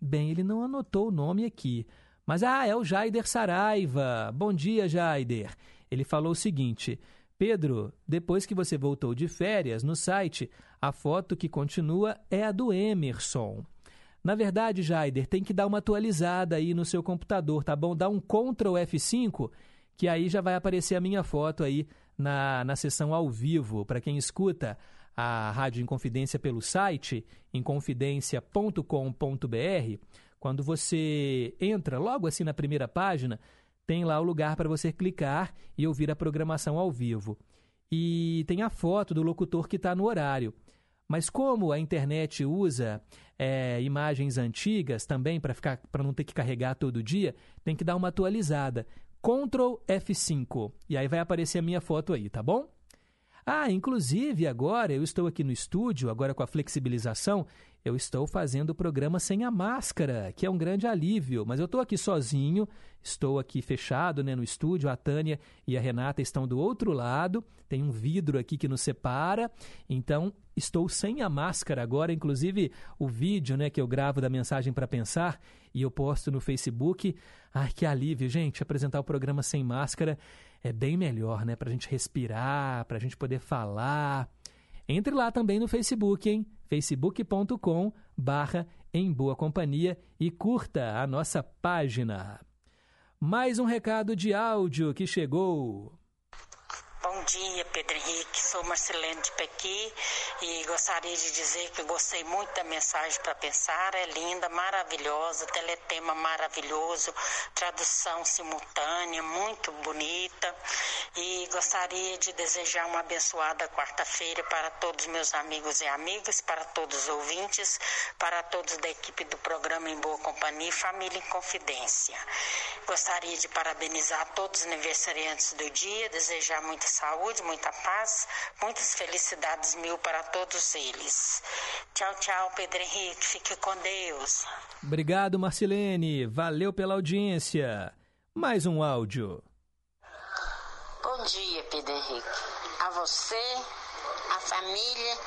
Bem, ele não anotou o nome aqui. Mas, ah, é o Jaider Saraiva. Bom dia, Jaider. Ele falou o seguinte: Pedro, depois que você voltou de férias no site, a foto que continua é a do Emerson. Na verdade, Jaider, tem que dar uma atualizada aí no seu computador, tá bom? Dá um Ctrl F5, que aí já vai aparecer a minha foto aí na, na sessão ao vivo. Para quem escuta a Rádio Inconfidência pelo site, inconfidencia.com.br, quando você entra logo assim na primeira página, tem lá o lugar para você clicar e ouvir a programação ao vivo. e tem a foto do locutor que está no horário. Mas como a internet usa é, imagens antigas também para ficar para não ter que carregar todo dia, tem que dar uma atualizada. Ctrl F5 e aí vai aparecer a minha foto aí, tá bom? Ah, inclusive agora eu estou aqui no estúdio, agora com a flexibilização, eu estou fazendo o programa sem a máscara, que é um grande alívio, mas eu estou aqui sozinho, estou aqui fechado né, no estúdio, a Tânia e a Renata estão do outro lado, tem um vidro aqui que nos separa, então estou sem a máscara agora, inclusive o vídeo né, que eu gravo da Mensagem para Pensar e eu posto no Facebook. Ai, que alívio, gente, apresentar o programa sem máscara é bem melhor, né? Para a gente respirar, para a gente poder falar. Entre lá também no Facebook, hein? facebook.com barra em boa companhia e curta a nossa página. Mais um recado de áudio que chegou. Bom dia, Pedro Henrique. Sou Marcelene de Pequi e gostaria de dizer que gostei muito da mensagem para pensar. É linda, maravilhosa, teletema maravilhoso, tradução simultânea, muito bonita. E gostaria de desejar uma abençoada quarta-feira para todos meus amigos e amigas, para todos os ouvintes, para todos da equipe do programa Em Boa Companhia e Família em Confidência. Gostaria de parabenizar todos os aniversariantes do dia, desejar muita saúde, muita paz, muitas felicidades mil para todos eles. Tchau, tchau, Pedro Henrique. Fique com Deus. Obrigado, Marcelene. Valeu pela audiência. Mais um áudio. Bom dia, Pedro Henrique. A você, a família,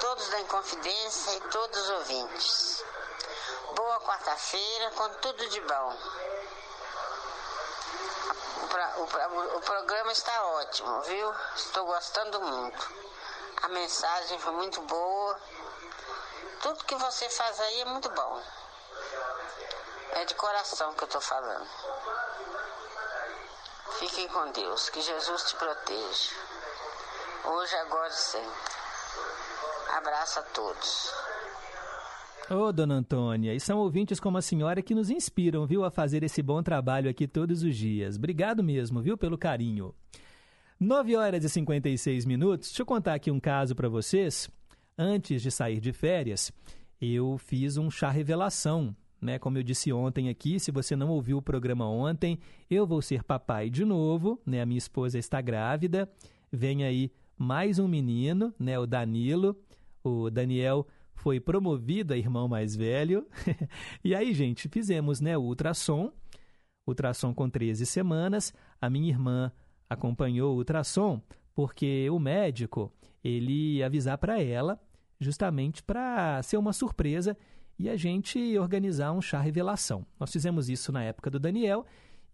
todos da Inconfidência e todos os ouvintes. Boa quarta-feira com tudo de bom. O, o, o, programa está ótimo, viu? Estou gostando muito. A mensagem foi muito boa. Tudo que você faz aí é muito bom. É de coração que eu estou falando. Fiquem com Deus, que Jesus te proteja. Hoje, agora e sempre. Abraço a todos. Ô, oh, dona Antônia, e são ouvintes como a senhora que nos inspiram, viu, a fazer esse bom trabalho aqui todos os dias. Obrigado mesmo, viu, pelo carinho. 9 horas e 56 minutos. Deixa eu contar aqui um caso para vocês. Antes de sair de férias, eu fiz um chá revelação, né? Como eu disse ontem aqui, se você não ouviu o programa ontem, eu vou ser papai de novo, né? A minha esposa está grávida. Vem aí mais um menino, né, o Danilo. O Daniel foi promovido a irmão mais velho. e aí, gente, fizemos né, o ultrassom, ultrassom com 13 semanas. A minha irmã acompanhou o ultrassom porque o médico ele ia avisar para ela justamente para ser uma surpresa e a gente organizar um chá revelação. Nós fizemos isso na época do Daniel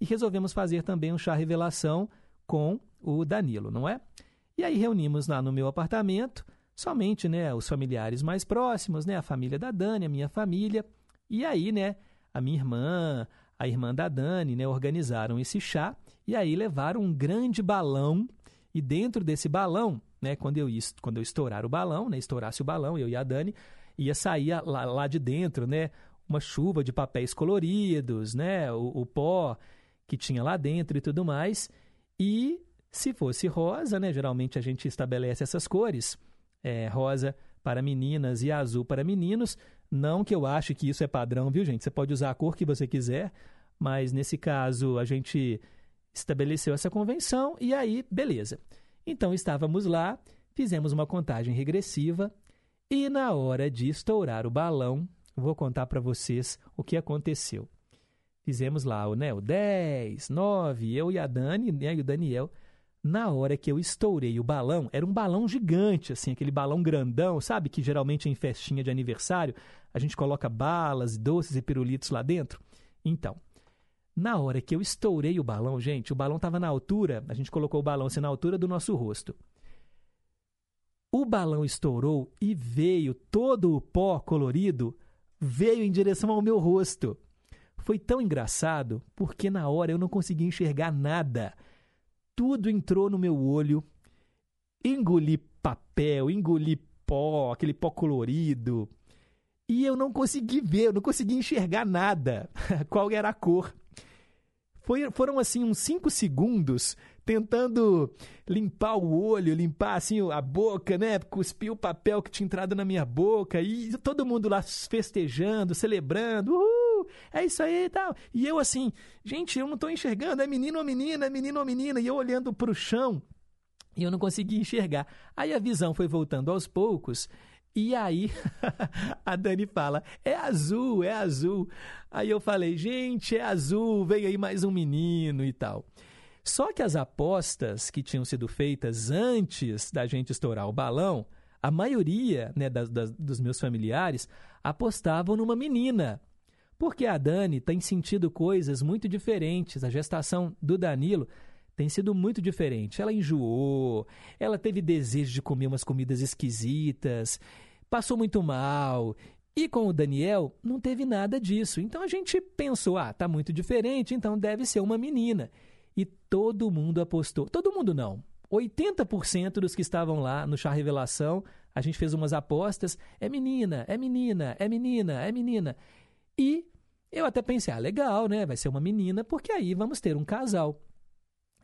e resolvemos fazer também um chá revelação com o Danilo, não é? E aí reunimos lá no meu apartamento somente né, os familiares mais próximos, né, a família da Dani, a minha família. E aí, né, a minha irmã, a irmã da Dani, né, organizaram esse chá e aí levaram um grande balão. E dentro desse balão, né, quando eu, quando eu estourar o balão, né, estourasse o balão, eu e a Dani, ia sair lá, lá de dentro, né, uma chuva de papéis coloridos, né, o, o pó que tinha lá dentro e tudo mais. E se fosse rosa, né, geralmente a gente estabelece essas cores é, rosa para meninas e azul para meninos. Não que eu ache que isso é padrão, viu, gente? Você pode usar a cor que você quiser, mas nesse caso a gente estabeleceu essa convenção e aí, beleza. Então estávamos lá, fizemos uma contagem regressiva e na hora de estourar o balão, vou contar para vocês o que aconteceu. Fizemos lá né, o 10, 9, eu e a Dani né, e o Daniel na hora que eu estourei o balão, era um balão gigante, assim, aquele balão grandão, sabe? Que geralmente em festinha de aniversário a gente coloca balas, doces e pirulitos lá dentro. Então, na hora que eu estourei o balão, gente, o balão estava na altura, a gente colocou o balão assim na altura do nosso rosto. O balão estourou e veio todo o pó colorido, veio em direção ao meu rosto. Foi tão engraçado porque na hora eu não conseguia enxergar nada tudo entrou no meu olho. Engoli papel, engoli pó, aquele pó colorido. E eu não consegui ver, eu não consegui enxergar nada. Qual era a cor? Foi, foram assim uns cinco segundos tentando limpar o olho, limpar assim a boca, né? Cuspir o papel que tinha entrado na minha boca e todo mundo lá festejando, celebrando, uhul, é isso aí e tal. E eu assim, gente, eu não tô enxergando, é menino ou menina, é menino ou menina, e eu olhando pro chão e eu não conseguia enxergar. Aí a visão foi voltando aos poucos. E aí a Dani fala: é azul, é azul. Aí eu falei: gente, é azul, vem aí mais um menino e tal. Só que as apostas que tinham sido feitas antes da gente estourar o balão, a maioria né, das, das, dos meus familiares apostavam numa menina. Porque a Dani tem sentido coisas muito diferentes. A gestação do Danilo tem sido muito diferente. Ela enjoou, ela teve desejo de comer umas comidas esquisitas, passou muito mal. E com o Daniel, não teve nada disso. Então a gente pensou: ah, tá muito diferente, então deve ser uma menina e todo mundo apostou. Todo mundo não. 80% dos que estavam lá no chá revelação, a gente fez umas apostas, é menina, é menina, é menina, é menina. E eu até pensei, ah, legal, né? Vai ser uma menina, porque aí vamos ter um casal.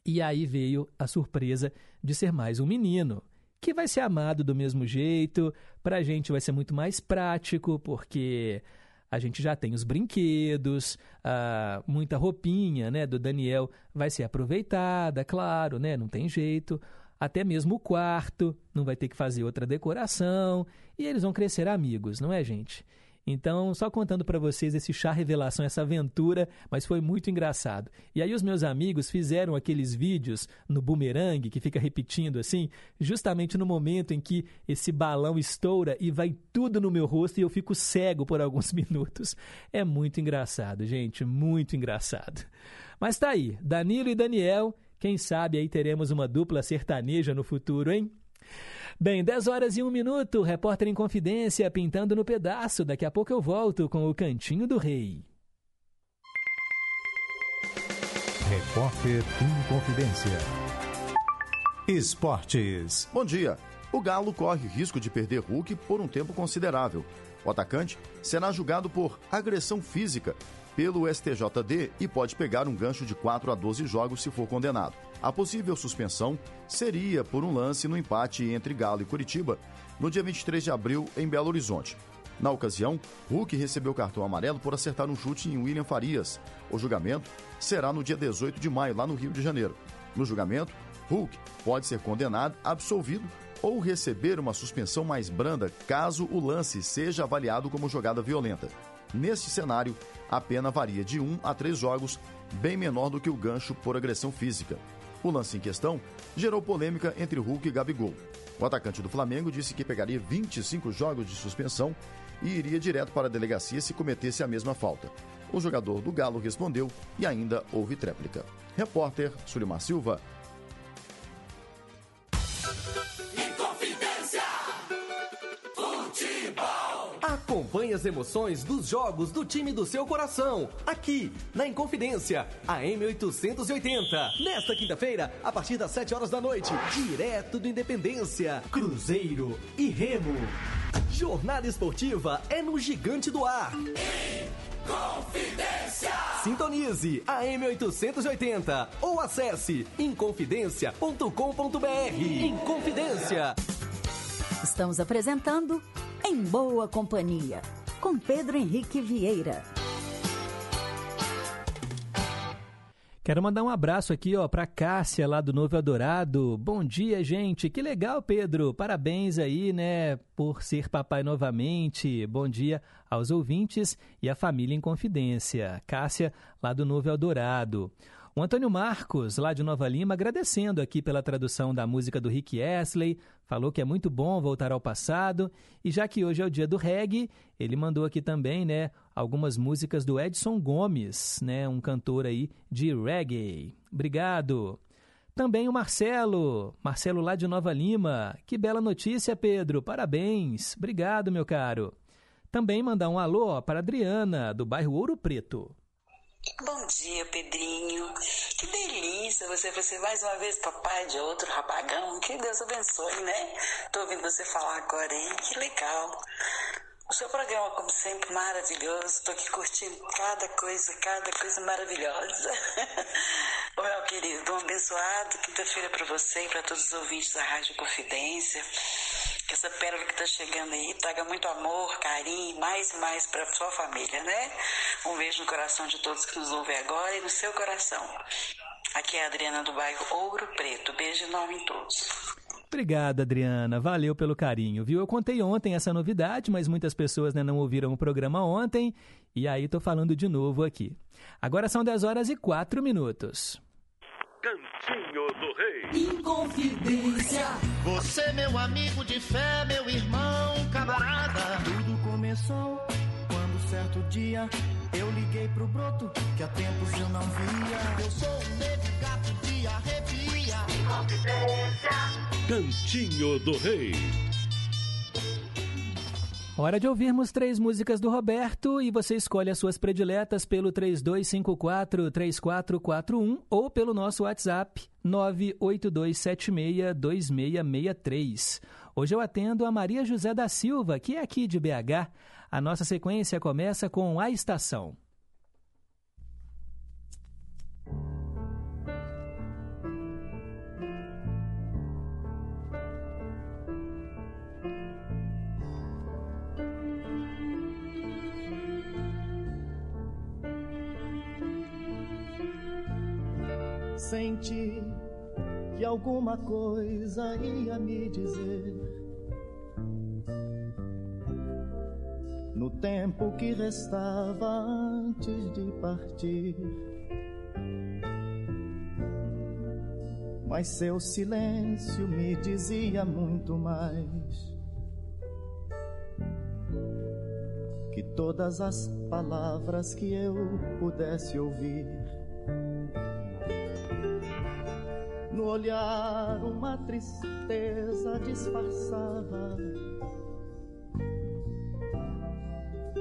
E aí veio a surpresa de ser mais um menino, que vai ser amado do mesmo jeito, pra gente vai ser muito mais prático, porque a gente já tem os brinquedos, muita roupinha né, do Daniel vai ser aproveitada, claro, né, não tem jeito. Até mesmo o quarto não vai ter que fazer outra decoração e eles vão crescer amigos, não é, gente? Então, só contando para vocês esse chá revelação, essa aventura, mas foi muito engraçado. E aí os meus amigos fizeram aqueles vídeos no boomerang que fica repetindo assim, justamente no momento em que esse balão estoura e vai tudo no meu rosto e eu fico cego por alguns minutos. É muito engraçado, gente, muito engraçado. Mas tá aí, Danilo e Daniel, quem sabe aí teremos uma dupla sertaneja no futuro, hein? Bem, 10 horas e 1 minuto, repórter em confidência, pintando no pedaço. Daqui a pouco eu volto com o Cantinho do Rei. Repórter em confidência. Esportes. Bom dia. O Galo corre risco de perder Hulk por um tempo considerável. O atacante será julgado por agressão física pelo STJD e pode pegar um gancho de 4 a 12 jogos se for condenado. A possível suspensão seria por um lance no empate entre Galo e Curitiba no dia 23 de abril em Belo Horizonte. Na ocasião, Hulk recebeu cartão amarelo por acertar um chute em William Farias. O julgamento será no dia 18 de maio, lá no Rio de Janeiro. No julgamento, Hulk pode ser condenado, absolvido ou receber uma suspensão mais branda caso o lance seja avaliado como jogada violenta. Neste cenário, a pena varia de 1 a 3 jogos, bem menor do que o gancho por agressão física. O lance em questão gerou polêmica entre Hulk e Gabigol. O atacante do Flamengo disse que pegaria 25 jogos de suspensão e iria direto para a delegacia se cometesse a mesma falta. O jogador do Galo respondeu e ainda houve tréplica. Repórter Sulimar Silva. Acompanhe as emoções dos jogos do time do seu coração, aqui na Inconfidência, a M880. Nesta quinta-feira, a partir das 7 horas da noite, direto do Independência, Cruzeiro e Remo. Jornada esportiva é no Gigante do Ar. Confidência! Sintonize a M880 ou acesse inconfidencia.com.br. Inconfidência. Estamos apresentando Em Boa Companhia, com Pedro Henrique Vieira. Quero mandar um abraço aqui, ó, para Cássia lá do Novo Eldorado. Bom dia, gente. Que legal, Pedro. Parabéns aí, né, por ser papai novamente. Bom dia aos ouvintes e à família em confidência. Cássia lá do Novo Eldorado. O Antônio Marcos, lá de Nova Lima, agradecendo aqui pela tradução da música do Rick Astley, falou que é muito bom voltar ao passado, e já que hoje é o dia do reggae, ele mandou aqui também, né, algumas músicas do Edson Gomes, né, um cantor aí de reggae. Obrigado. Também o Marcelo, Marcelo lá de Nova Lima. Que bela notícia, Pedro. Parabéns. Obrigado, meu caro. Também mandar um alô para Adriana, do bairro Ouro Preto. Bom dia, Pedrinho. Que delícia você ser mais uma vez papai de outro rapagão. Que Deus abençoe, né? Tô ouvindo você falar agora, hein? Que legal. O seu programa, como sempre, maravilhoso. Estou aqui curtindo cada coisa, cada coisa maravilhosa. Ô, meu querido, um abençoado quinta-feira para você e para todos os ouvintes da Rádio Confidência. Que essa pérola que está chegando aí traga muito amor, carinho, mais e mais para sua família, né? Um beijo no coração de todos que nos ouvem agora e no seu coração. Aqui é a Adriana do bairro Ouro Preto. Beijo enorme em todos. Obrigado, Adriana. Valeu pelo carinho, viu? Eu contei ontem essa novidade, mas muitas pessoas né, não ouviram o programa ontem. E aí tô falando de novo aqui. Agora são 10 horas e 4 minutos. Cantinho do Rei. Inconfidência. Você, meu amigo de fé, meu irmão, camarada. Tudo começou quando certo dia eu liguei pro broto que há tempos eu não via. Eu sou um negro Cantinho do Rei. Hora de ouvirmos três músicas do Roberto e você escolhe as suas prediletas pelo 3254-3441 ou pelo nosso WhatsApp 982762663. Hoje eu atendo a Maria José da Silva, que é aqui de BH. A nossa sequência começa com A Estação. Senti que alguma coisa ia me dizer. No tempo que restava antes de partir. Mas seu silêncio me dizia muito mais que todas as palavras que eu pudesse ouvir. No olhar uma tristeza disfarçava.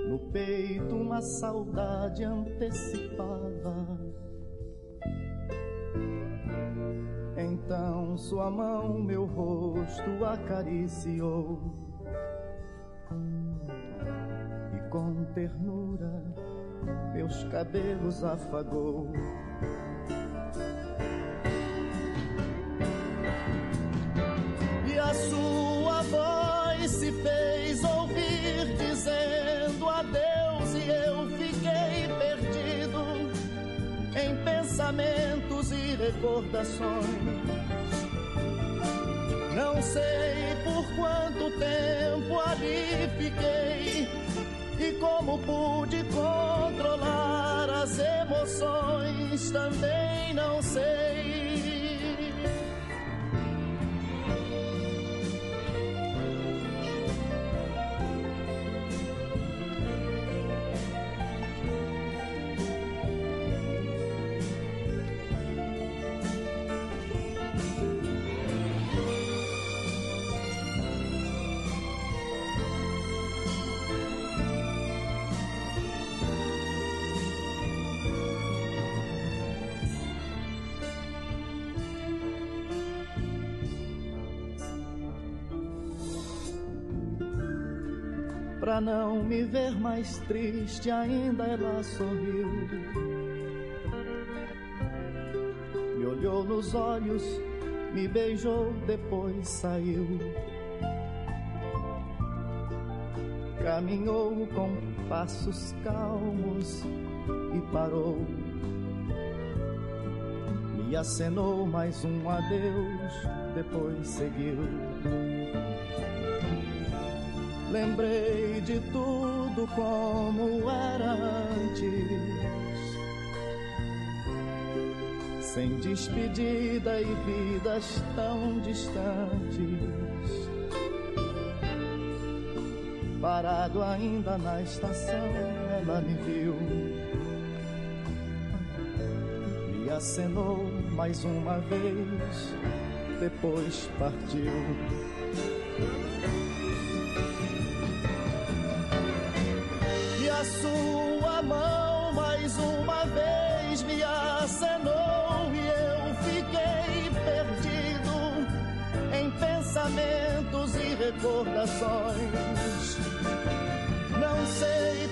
No peito uma saudade antecipava. Então sua mão meu rosto acariciou. E com ternura meus cabelos afagou. A sua voz se fez ouvir dizendo adeus e eu fiquei perdido em pensamentos e recordações. Não sei por quanto tempo ali fiquei e como pude controlar as emoções, também não sei. Pra não me ver mais triste, ainda ela sorriu. Me olhou nos olhos, me beijou, depois saiu. Caminhou com passos calmos e parou. Me acenou mais um adeus, depois seguiu. Lembrei de tudo como era antes. Sem despedida e vidas tão distantes. Parado ainda na estação, ela me viu. Me acenou mais uma vez, depois partiu. Sua mão mais uma vez me acenou e eu fiquei perdido em pensamentos e recordações. Não sei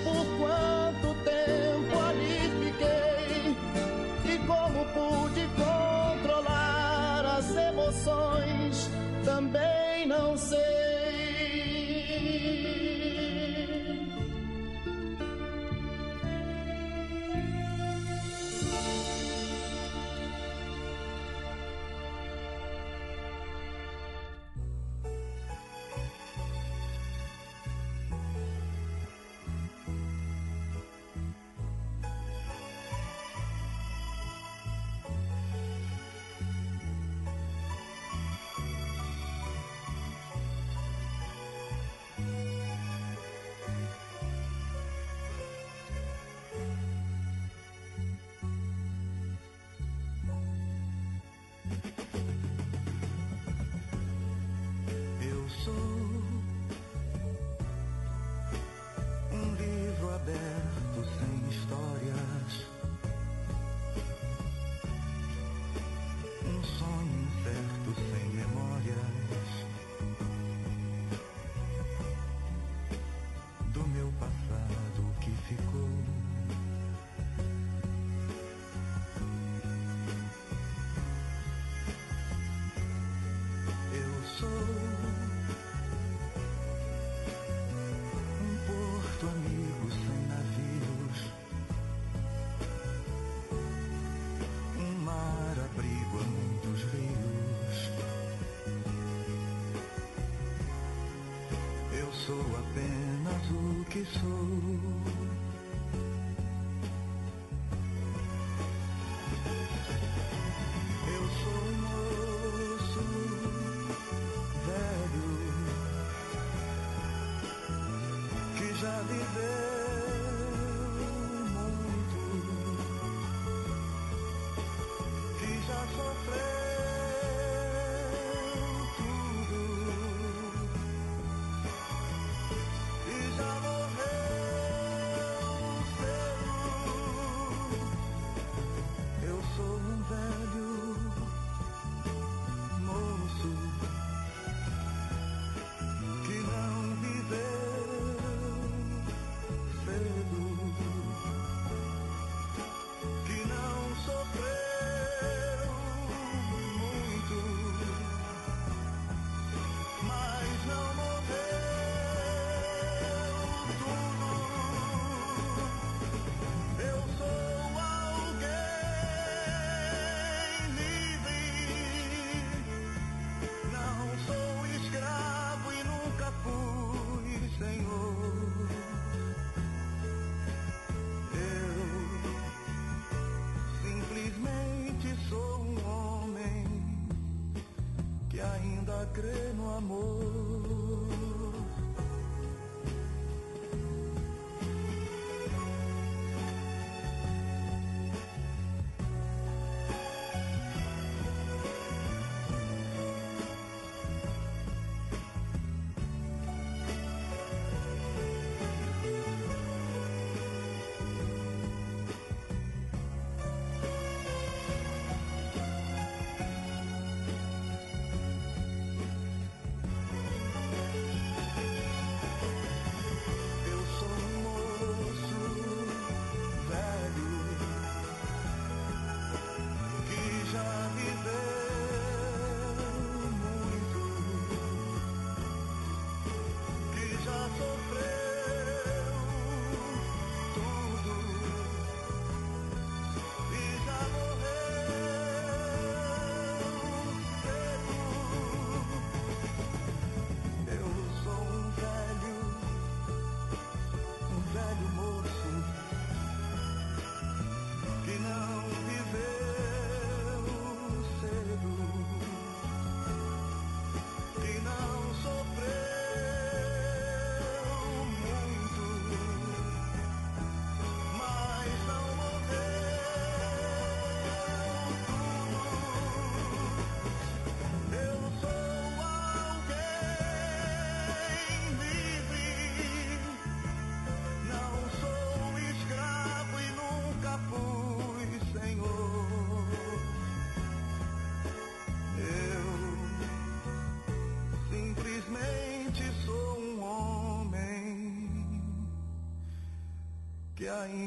que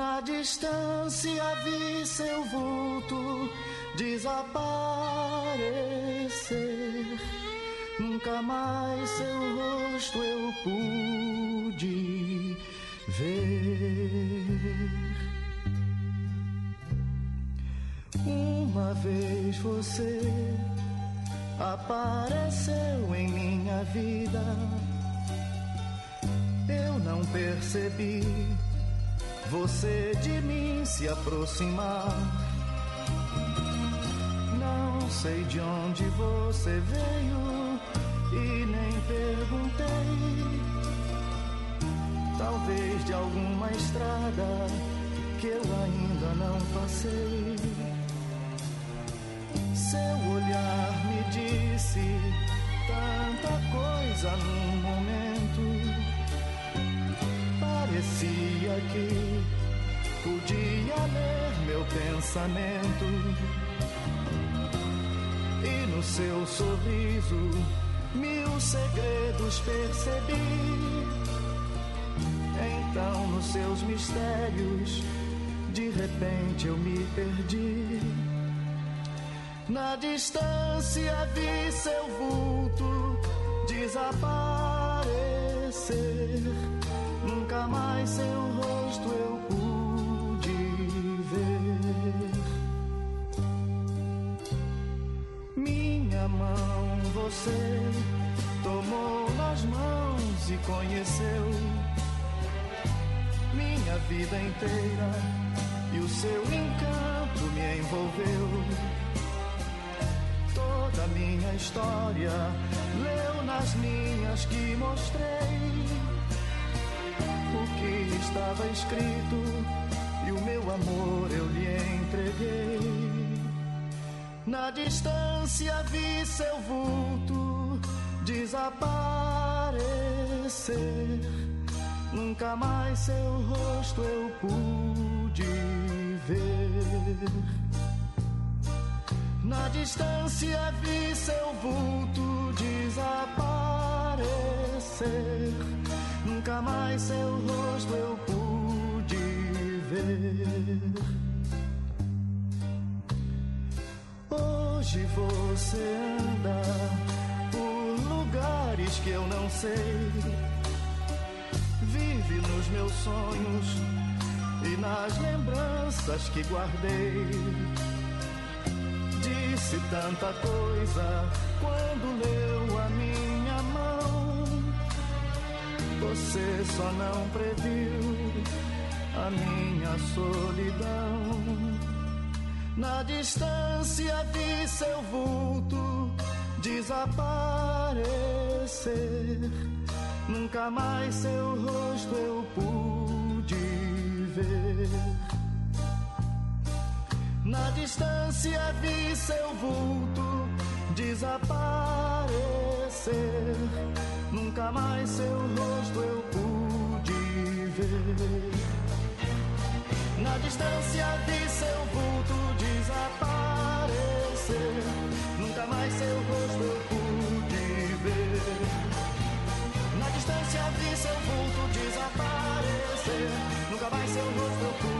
Na distância vi seu vulto desaparecer. Nunca mais seu rosto eu pude ver. Uma vez você apareceu em minha vida. Eu não percebi você de mim se aproximar. Não sei de onde você veio e nem perguntei. Talvez de alguma estrada que eu ainda não passei. Seu olhar me disse tanta coisa num momento parecia que podia ler meu pensamento. E no seu sorriso, mil segredos percebi. Então, nos seus mistérios, de repente eu me perdi. Na distância vi seu vulto desaparecer Nunca mais seu rosto eu pude ver. Minha mão você tomou nas mãos e conheceu minha vida inteira e o seu encanto me envolveu. Toda minha história leu nas linhas que mostrei que estava escrito e o meu amor eu lhe entreguei. Na distância vi seu vulto desaparecer. Nunca mais seu rosto eu pude ver. Na distância vi seu vulto desaparecer Nunca mais seu rosto eu pude ver. Hoje você anda por lugares que eu não sei. Vive nos meus sonhos e nas lembranças que guardei. Disse tanta coisa quando leu a minha você só não previu a minha solidão. Na distância vi seu vulto desaparecer. Nunca mais seu rosto eu pude ver. Na distância vi seu vulto desaparecer Nunca mais seu rosto eu pude ver. Na distância vi seu vulto desaparecer. Nunca mais seu rosto eu pude ver. Na distância vi seu vulto desaparecer. Nunca mais seu rosto eu pude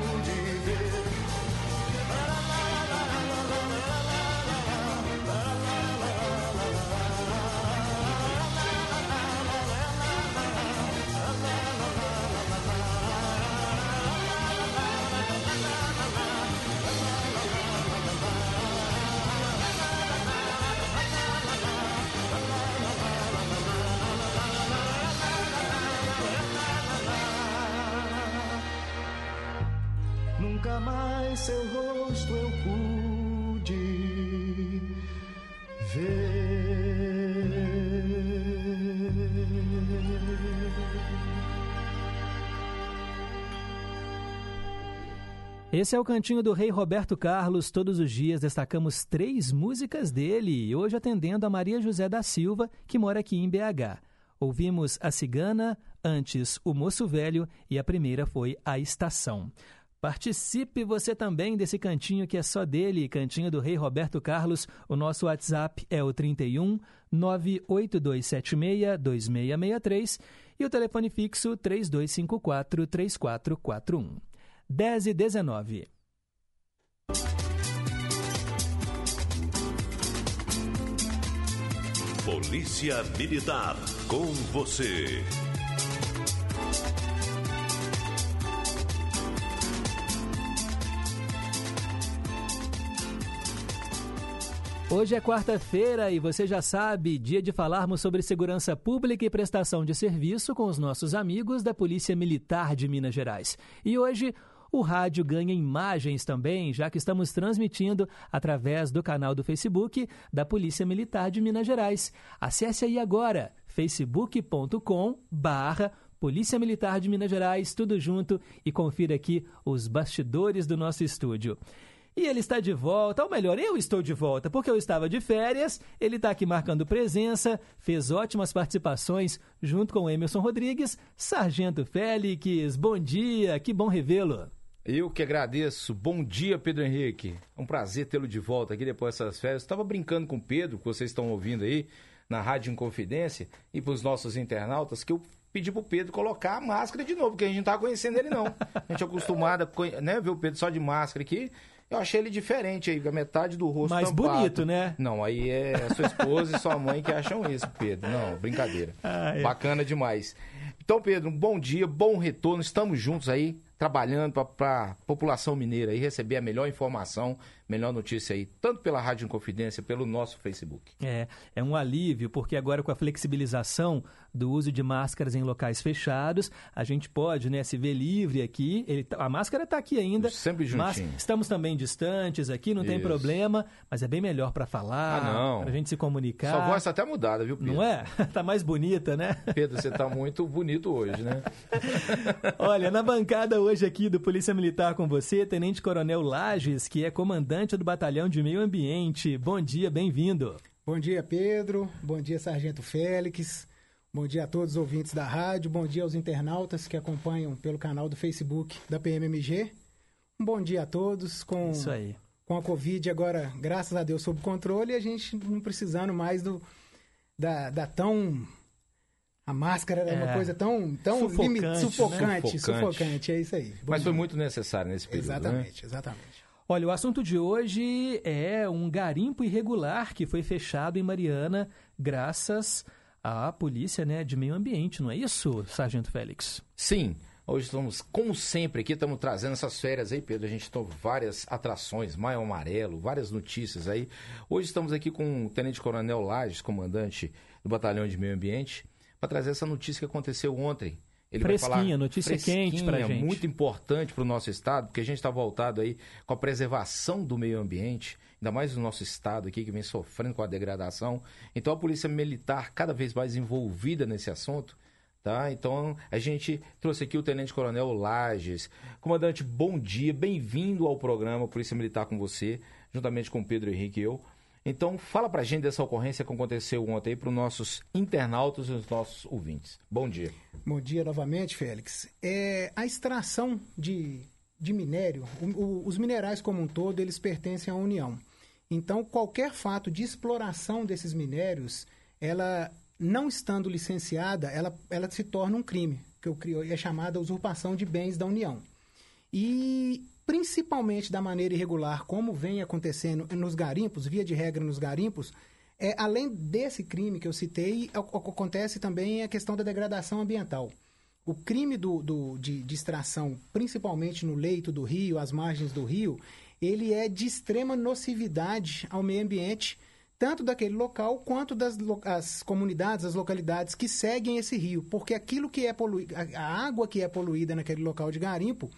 seu rosto eu pude ver. Esse é o cantinho do rei Roberto Carlos. Todos os dias destacamos três músicas dele, hoje atendendo a Maria José da Silva, que mora aqui em BH. Ouvimos A Cigana, antes O Moço Velho e a primeira foi A Estação. Participe você também desse cantinho que é só dele, cantinho do rei Roberto Carlos. O nosso WhatsApp é o 31 98276 2663 e o telefone fixo 3254 3441. 10 e 19. Polícia Militar, com você. Hoje é quarta-feira e você já sabe, dia de falarmos sobre segurança pública e prestação de serviço com os nossos amigos da Polícia Militar de Minas Gerais. E hoje o rádio ganha imagens também, já que estamos transmitindo através do canal do Facebook da Polícia Militar de Minas Gerais. Acesse aí agora facebook.com barra Polícia Militar de Minas Gerais, tudo junto e confira aqui os bastidores do nosso estúdio. E ele está de volta, ou melhor, eu estou de volta, porque eu estava de férias, ele está aqui marcando presença, fez ótimas participações junto com Emerson Rodrigues. Sargento Félix, bom dia, que bom revê-lo. Eu que agradeço. Bom dia, Pedro Henrique. É um prazer tê-lo de volta aqui depois dessas férias. Estava brincando com o Pedro, que vocês estão ouvindo aí na Rádio Inconfidência, e para os nossos internautas, que eu pedi pro Pedro colocar a máscara de novo, porque a gente não tá conhecendo ele, não. A gente é acostumado a né, ver o Pedro só de máscara aqui. Eu achei ele diferente aí, a metade do rosto Mais tampado. bonito, né? Não, aí é sua esposa e sua mãe que acham isso, Pedro. Não, brincadeira. Ah, é. Bacana demais. Então, Pedro, um bom dia, bom retorno. Estamos juntos aí, trabalhando para a população mineira aí receber a melhor informação, melhor notícia aí, tanto pela Rádio Inconfidência, pelo nosso Facebook. É, é um alívio, porque agora com a flexibilização do uso de máscaras em locais fechados, a gente pode né, se ver livre aqui. Ele, tá- a máscara está aqui ainda. Sempre mas juntinho. estamos também distantes aqui, não tem Isso. problema, mas é bem melhor para falar, Ah, para a gente se comunicar. Sua voz tá até mudada, viu, Pedro? Não é? tá mais bonita, né? Pedro, você tá muito bonito hoje, né? Olha, na bancada hoje aqui do Polícia Militar com você, Tenente Coronel Lages, que é comandante do Batalhão de Meio Ambiente. Bom dia, bem-vindo. Bom dia, Pedro. Bom dia, Sargento Félix. Bom dia a todos os ouvintes da rádio. Bom dia aos internautas que acompanham pelo canal do Facebook da PMMG. Um bom dia a todos. Com, Isso aí. com a Covid agora, graças a Deus, sob controle e a gente não precisando mais do, da, da tão. A máscara era uma É. coisa tão, tão Sufocante, limi- né? sufocante, Sufocante. sufocante, é isso aí. Bom Mas foi dia. muito necessário nesse período, né? Exatamente, exatamente. Olha, o assunto de hoje é um garimpo irregular que foi fechado em Mariana graças à polícia né, de meio ambiente, não é isso, Sargento Félix? Sim. Hoje estamos, como sempre, aqui estamos trazendo essas férias aí, Pedro. A gente tem várias atrações, Maio Amarelo, várias notícias aí. Hoje estamos aqui com o Tenente Coronel Lages, comandante do Batalhão de Meio Ambiente, para trazer essa notícia que aconteceu ontem. Fresquinha, notícia quente pra gente. muito importante para o nosso estado, porque a gente está voltado aí com a preservação do meio ambiente, ainda mais no nosso estado aqui que vem sofrendo com a degradação. Então a polícia militar cada vez mais envolvida nesse assunto. Tá? Então, a gente trouxe aqui o Tenente Coronel Lages. Comandante, bom dia, bem-vindo ao programa Polícia Militar com você, juntamente com o Pedro Henrique e eu. Então, fala pra gente dessa ocorrência que aconteceu ontem para os nossos internautas e os nossos ouvintes. Bom dia. Bom dia novamente, Félix. É, a extração de, de minério, o- o- os minerais como um todo, eles pertencem à União. Então, qualquer fato de exploração desses minérios, ela não estando licenciada, ela, ela se torna um crime, que eu crio, é chamada usurpação de bens da União. E principalmente da maneira irregular, como vem acontecendo nos garimpos, via de regra nos garimpos, é, além desse crime que eu citei, ac- ac- acontece também a questão da degradação ambiental. O crime do, do- de, de extração, principalmente no leito do rio, às margens do rio, ele é de extrema nocividade ao meio ambiente, tanto daquele local quanto das as comunidades, as localidades que seguem esse rio. Porque aquilo que é poluído, a água que é poluída naquele local de garimpo,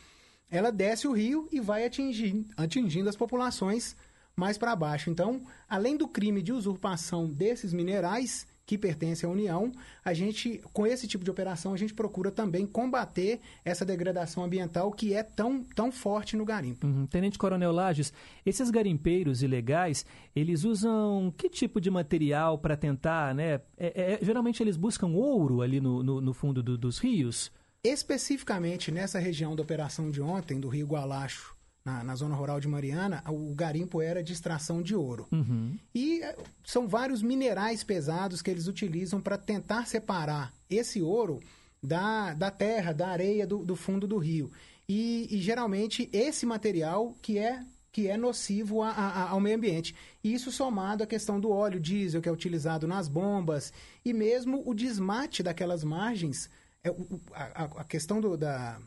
ela desce o rio e vai atingir, atingindo as populações mais para baixo. Então, além do crime de usurpação desses minerais que pertencem à União, a gente, com esse tipo de operação, a gente procura também combater essa degradação ambiental que é tão, tão forte no garimpo. Uhum. Tenente Coronel Lages, esses garimpeiros ilegais, eles usam que tipo de material para tentar, né? É, é, geralmente eles buscam ouro ali no, no, no fundo do, dos rios? Especificamente nessa região da operação de ontem, do Rio Gualacho, na, na, zona rural de Mariana, o garimpo era de extração de ouro. Uhum. E eh, são vários minerais pesados que eles utilizam para tentar separar esse ouro da, da terra, da areia do, do fundo do rio. E, e, geralmente esse material que é que é nocivo a, a, ao meio ambiente. Isso somado à questão do óleo diesel que é utilizado nas bombas e mesmo o desmate daquelas margens, é, a, a, questão do, da,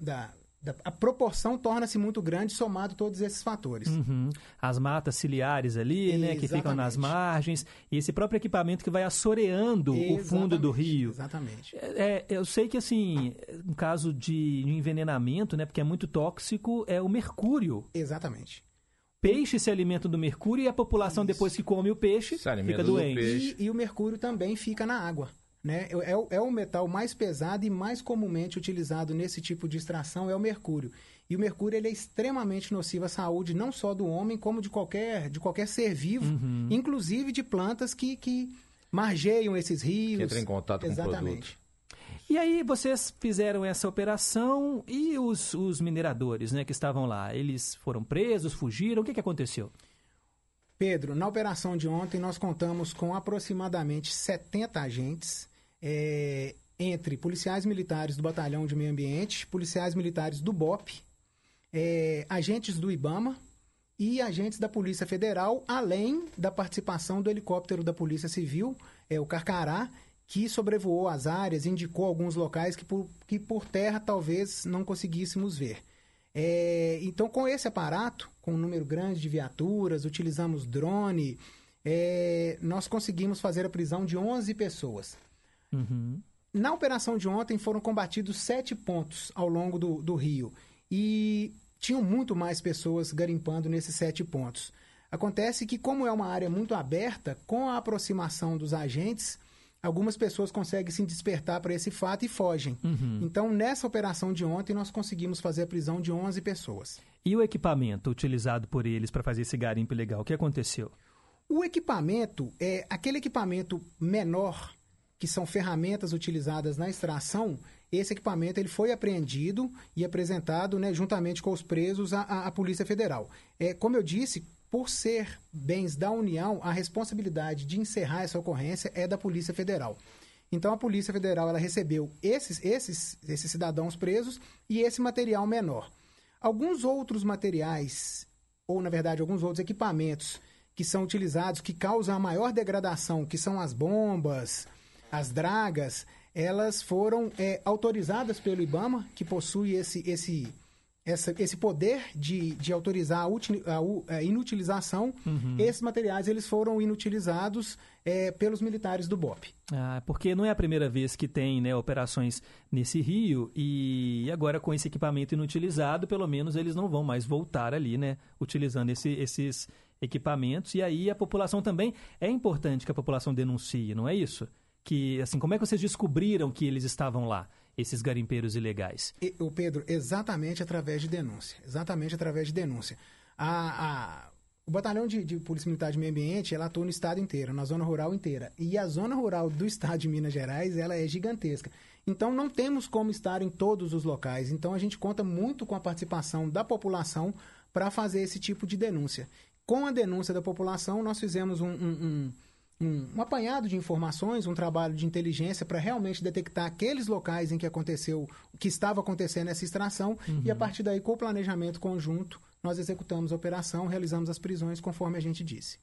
da a proporção torna-se muito grande somado todos esses fatores. Uhum. As matas ciliares ali, né, que ficam nas margens, e esse próprio equipamento que vai assoreando Exatamente. o fundo do rio. Exatamente. É, eu sei que, assim, no caso de envenenamento, né, porque é muito tóxico, é o mercúrio. Exatamente. Peixe se alimenta do mercúrio e a população, Isso. depois que come o peixe, fica doente. E, e o mercúrio também fica na água. Né? É, é, o metal mais pesado e mais comumente utilizado nesse tipo de extração é o mercúrio. E o mercúrio ele é extremamente nocivo à saúde, não só do homem, como de qualquer, de qualquer ser vivo, uhum. inclusive de plantas que, que margeiam esses rios. Que entra em contato Exatamente. com o produto. E aí vocês fizeram essa operação e os, os mineradores né, que estavam lá, eles foram presos, fugiram, o que, que aconteceu? Pedro, na operação de ontem nós contamos com aproximadamente 70 agentes é, entre policiais militares do Batalhão de Meio Ambiente, policiais militares do BOP, é, agentes do IBAMA e agentes da Polícia Federal, além da participação do helicóptero da Polícia Civil, é, o Carcará, que sobrevoou as áreas, indicou alguns locais que por, que por terra talvez não conseguíssemos ver. É, então, com esse aparato, com um número grande de viaturas, utilizamos drone, é, nós conseguimos fazer a prisão de 11 pessoas. Uhum. Na operação de ontem foram combatidos sete pontos ao longo do, do rio e tinham muito mais pessoas garimpando nesses sete pontos. Acontece que, como é uma área muito aberta, com a aproximação dos agentes, algumas pessoas conseguem se despertar para esse fato e fogem. Uhum. Então, nessa operação de ontem, nós conseguimos fazer a prisão de 11 pessoas. E o equipamento utilizado por eles para fazer esse garimpo ilegal, o que aconteceu? O equipamento é aquele equipamento menor que são ferramentas utilizadas na extração, esse equipamento ele foi apreendido e apresentado né, juntamente com os presos à, à, Polícia Federal. É, como eu disse, por ser bens da União, a responsabilidade de encerrar essa ocorrência é da Polícia Federal. Então a Polícia Federal ela recebeu esses, esses, esses cidadãos presos e esse material menor. Alguns outros materiais, ou na verdade alguns outros equipamentos que são utilizados, que causam a maior degradação, que são as bombas, as dragas, elas foram é, autorizadas pelo IBAMA, que possui esse, esse, essa, esse poder de, de autorizar a, util, a, a inutilização. Uhum. Esses materiais eles foram inutilizados é, pelos militares do BOP. Ah, porque não é a primeira vez que tem né, operações nesse rio e agora com esse equipamento inutilizado, pelo menos eles não vão mais voltar ali, né, utilizando esse, esses equipamentos. E aí a população também é importante que a população denuncie, não é isso? Que, assim, como é que vocês descobriram que eles estavam lá, esses garimpeiros ilegais? O Pedro, exatamente através de denúncia. Exatamente através de denúncia. A, a, o Batalhão de, de, Polícia Militar de Meio Ambiente, ela atua no estado inteiro, na zona rural inteira. E a zona rural do estado de Minas Gerais, ela é gigantesca. Então, não temos como estar em todos os locais. Então, a gente conta muito com a participação da população para fazer esse tipo de denúncia. Com a denúncia da população, nós fizemos um, um, um um, um, apanhado de informações, um trabalho de inteligência para realmente detectar aqueles locais em que aconteceu, que estava acontecendo essa extração uhum. e a partir daí com o planejamento conjunto nós executamos a operação, realizamos as prisões conforme a gente disse.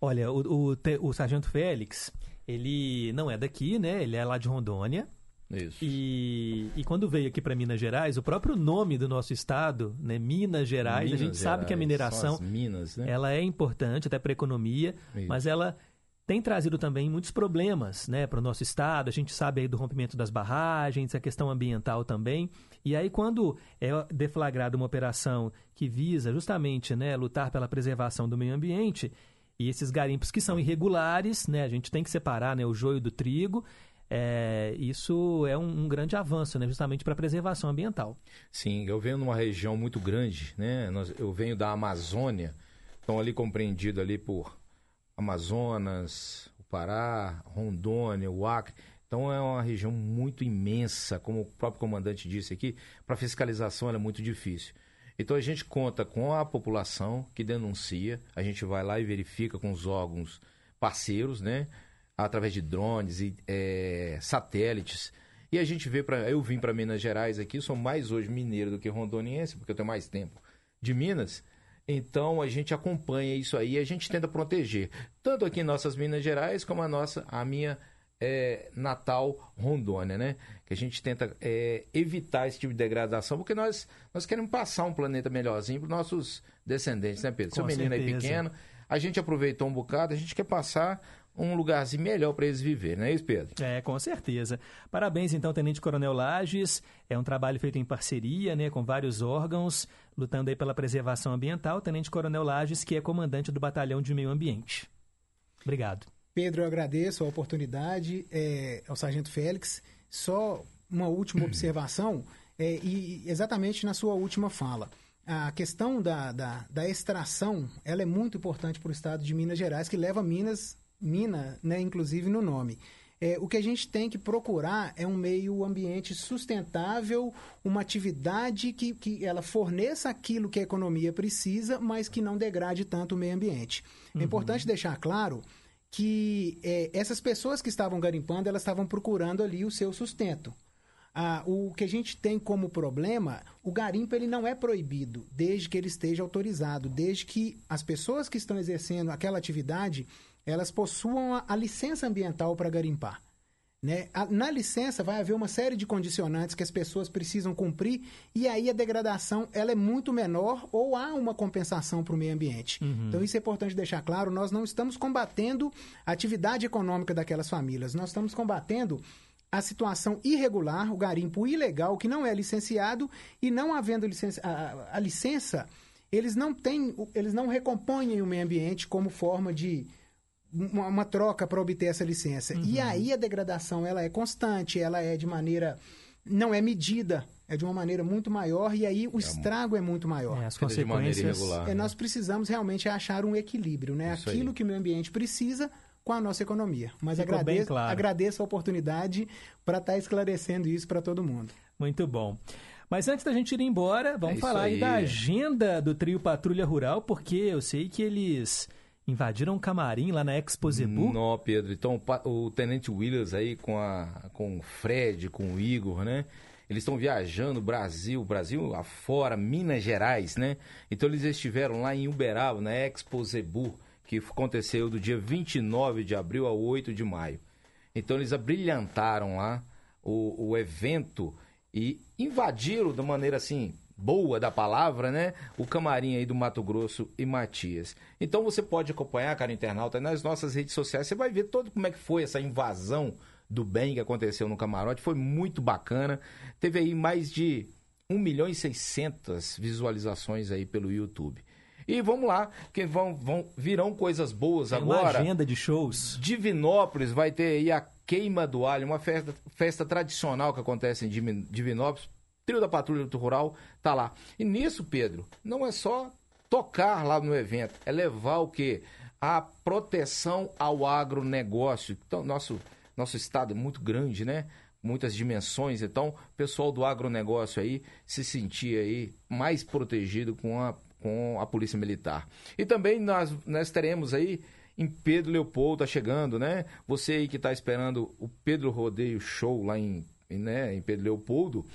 Olha, o, o, o sargento Félix, ele não é daqui, né? Ele é lá de Rondônia. Isso. E, e quando veio aqui para Minas Gerais, o próprio nome do nosso estado, né, Minas Gerais, Minas a gente Gerais, sabe que a mineração Minas, né? ela é importante até para a economia, Isso. mas ela tem trazido também muitos problemas né, para o nosso estado. A gente sabe aí do rompimento das barragens, a questão ambiental também. E aí, quando é deflagrada uma operação que visa justamente né, lutar pela preservação do meio ambiente, e esses garimpos que são irregulares, né, a gente tem que separar né, o joio do trigo. É, isso é um, um, grande avanço, né, justamente para a preservação ambiental. Sim, eu venho numa região muito grande, né? eu venho da Amazônia, estão ali compreendido ali por Amazonas, o Pará, Rondônia, o Acre. Então é uma região muito imensa, como o próprio comandante disse aqui, para fiscalização é muito difícil. Então a gente conta com a população que denuncia, a gente vai lá e verifica com os órgãos parceiros, né? Através de drones e é, satélites. E a gente vê para. Eu vim para Minas Gerais aqui, sou mais hoje mineiro do que rondoniense, porque eu tenho mais tempo de Minas. Então a gente acompanha isso aí e a gente tenta proteger. Tanto aqui em nossas Minas Gerais, como a nossa, a minha é, Natal Rondônia, né? Que a gente tenta é, evitar esse tipo de degradação, porque nós, nós queremos passar um planeta melhorzinho para os nossos descendentes, né, Pedro? Seu menino aí pequeno, a gente aproveitou um bocado, a gente quer passar um lugarzinho melhor para eles viverem, não é isso, Pedro? É, com certeza. Parabéns, então, Tenente Coronel Lages. É um trabalho feito em parceria né, com vários órgãos, lutando aí pela preservação ambiental. Tenente Coronel Lages, que é comandante do Batalhão de Meio Ambiente. Obrigado. Pedro, eu agradeço a oportunidade é, ao Sargento Félix. Só uma última observação, é, e exatamente na sua última fala. A questão da, da, da extração ela é muito importante para o estado de Minas Gerais, que leva Minas mina, né, inclusive no nome. É, o que a gente tem que procurar é um meio ambiente sustentável, uma atividade que, que ela forneça aquilo que a economia precisa, mas que não degrade tanto o meio ambiente. É uhum. É importante deixar claro que é, essas pessoas que estavam garimpando, elas estavam procurando ali o seu sustento. Ah, o que a gente tem como problema, o garimpo ele não é proibido, desde que ele esteja autorizado, desde que as pessoas que estão exercendo aquela atividade elas possuam a, a licença ambiental para garimpar. Né? A, na licença vai haver uma série de condicionantes que as pessoas precisam cumprir e aí a degradação ela é muito menor ou há uma compensação para o meio ambiente. Uhum. Então isso é importante deixar claro, nós não estamos combatendo a atividade econômica daquelas famílias, nós estamos combatendo a situação irregular, o garimpo ilegal que não é licenciado e não havendo licença, a, a licença, eles não têm, eles não recompõem o meio ambiente como forma de uma, uma troca para obter essa licença. Uhum. E aí a degradação ela é constante, ela é de maneira não é medida, é de uma maneira muito maior e aí o é estrago é muito maior. É, as consequências. É, nós precisamos realmente achar um equilíbrio, né? Isso Aquilo aí. que o meio ambiente precisa com a nossa economia. Mas agradeço, claro. agradeço a oportunidade para estar tá esclarecendo isso para todo mundo. Muito bom. Mas antes da gente ir embora, vamos é falar aí. aí da agenda do trio Patrulha Rural, porque eu sei que eles invadiram um camarim lá na Expo Zebu? Não, Pedro. Então, o Tenente Williams aí com, a, com o Fred, com o Igor, né? Eles estão viajando Brasil, Brasil afora, Minas Gerais, né? Então, eles estiveram lá em Uberaba, na Expo Zebu, que aconteceu do dia 29 de abril a 8 de maio. Então, eles abrilhantaram lá o, o evento e invadiram de maneira assim boa da palavra, né? O camarim aí do Mato Grosso e Matias. Então você pode acompanhar, cara internauta, nas nossas redes sociais. Você vai ver todo como é que foi essa invasão do bem que aconteceu no camarote. Foi muito bacana. Teve aí mais de 1 milhão e 600 visualizações aí pelo YouTube. E vamos lá, que vão, vão virão coisas boas Tem agora. Uma agenda de shows. Divinópolis vai ter aí a queima do alho, uma festa, festa tradicional que acontece em Divinópolis trio da Patrulha do Rural tá lá. E nisso, Pedro, não é só tocar lá no evento, é levar o quê? A proteção ao agronegócio. Então, nosso, nosso estado é muito grande, né? Muitas dimensões, então o pessoal do agronegócio aí se sentir aí mais protegido com a, com a Polícia Militar. E também nós, nós teremos aí em Pedro Leopoldo, tá chegando, né? Você aí que está esperando o Pedro Rodeio Show lá em, né, em Pedro Leopoldo,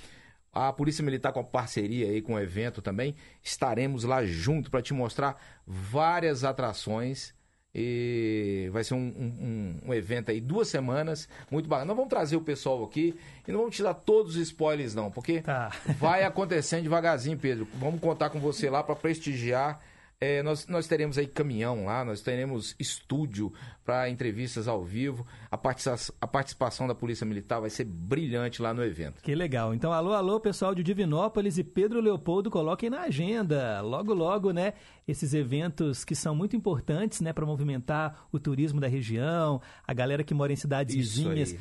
a Polícia Militar com parceria aí com o evento também, estaremos lá junto para te mostrar várias atrações e vai ser um, um, um, evento aí, duas semanas, muito bacana. Não vamos trazer o pessoal aqui e não vamos te dar todos os spoilers não, porque tá. vai acontecendo devagarzinho, Pedro. Vamos contar com você lá para prestigiar É, nós, nós teremos aí caminhão lá, nós teremos estúdio para entrevistas ao vivo. A participação, a participação da Polícia Militar vai ser brilhante lá no evento. Que legal. Então, alô, alô, pessoal de Divinópolis e Pedro Leopoldo, coloquem na agenda. Logo, logo, né? Esses eventos que são muito importantes, né, para movimentar o turismo da região, a galera que mora em cidades Isso vizinhas. aí.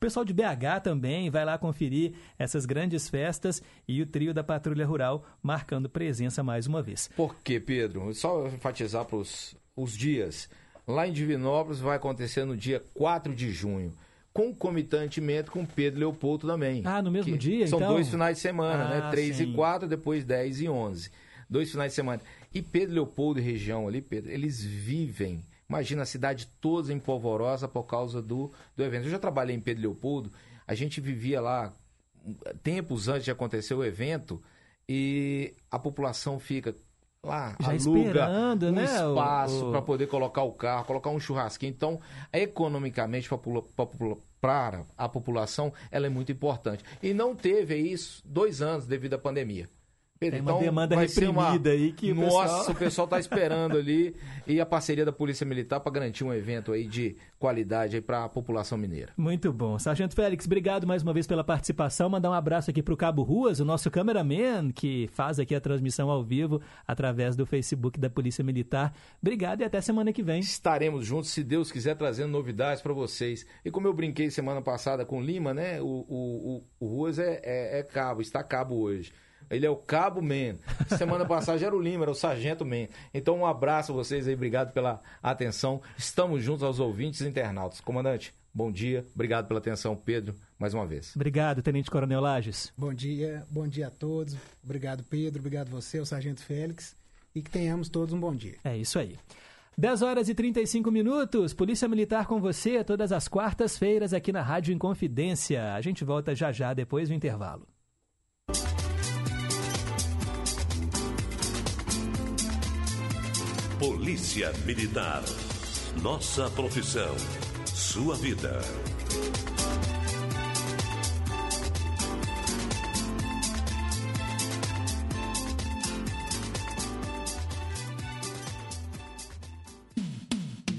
Pessoal de BH também vai lá conferir essas grandes festas e o trio da Patrulha Rural marcando presença mais uma vez. Por quê, Pedro? Só enfatizar para os dias. Lá em Divinópolis vai acontecer no dia 4 de junho. Concomitantemente com Pedro Leopoldo também. Ah, no mesmo dia, São então? dois finais de semana, Ah, né? 3 sim. e 4, depois 10 e 11. Dois finais de semana. E Pedro Leopoldo e região ali, Pedro, eles vivem. Imagina a cidade toda em polvorosa por causa do, do evento. Eu já trabalhei em Pedro Leopoldo, a gente vivia lá tempos antes de acontecer o evento e a população fica lá, Já aluga um né, espaço o- para poder colocar o carro, colocar um churrasquinho. Então, economicamente para a população, ela é muito importante. E não teve isso dois anos devido à pandemia. Pedro, Tem uma então, demanda ser uma- reprimida aí que o Nossa, pessoal- o pessoal está esperando ali e a parceria da Polícia Militar para garantir um evento aí de qualidade para a população mineira. Muito bom. Sargento Félix, obrigado mais uma vez pela participação. Mandar um abraço aqui para o Cabo Ruas, o nosso cameraman, que faz aqui a transmissão ao vivo através do Facebook da Polícia Militar. Obrigado e até semana que vem. Estaremos juntos, se Deus quiser, trazendo novidades para vocês. E como eu brinquei semana passada com o Lima, né? O, o, o, o Ruas é, é, é cabo, está cabo hoje. Ele é o Cabo Man. Semana passada era o Lima, era o Sargento Man. Então, um abraço a vocês aí, obrigado pela atenção. Estamos juntos aos ouvintes e internautas. Comandante, bom dia, obrigado pela atenção, Pedro, mais uma vez. Obrigado, Tenente Coronel Lages. Bom dia, bom dia a todos. Obrigado, Pedro. Obrigado você, o Sargento Félix. E que tenhamos todos um bom dia. É isso aí. 10 horas e 35 minutos. Polícia Militar com você todas as quartas-feiras aqui na Rádio Inconfidência. A gente volta já já depois do intervalo. Polícia Militar. Nossa profissão. Sua vida.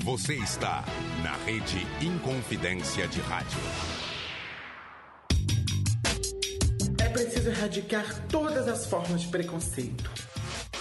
Você está na rede Inconfidência de Rádio. É preciso erradicar todas as formas de preconceito.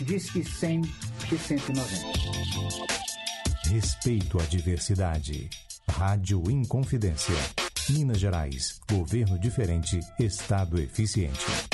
Disque 100 e 190. Respeito à diversidade. Rádio Inconfidência. Minas Gerais. Governo diferente. Estado eficiente.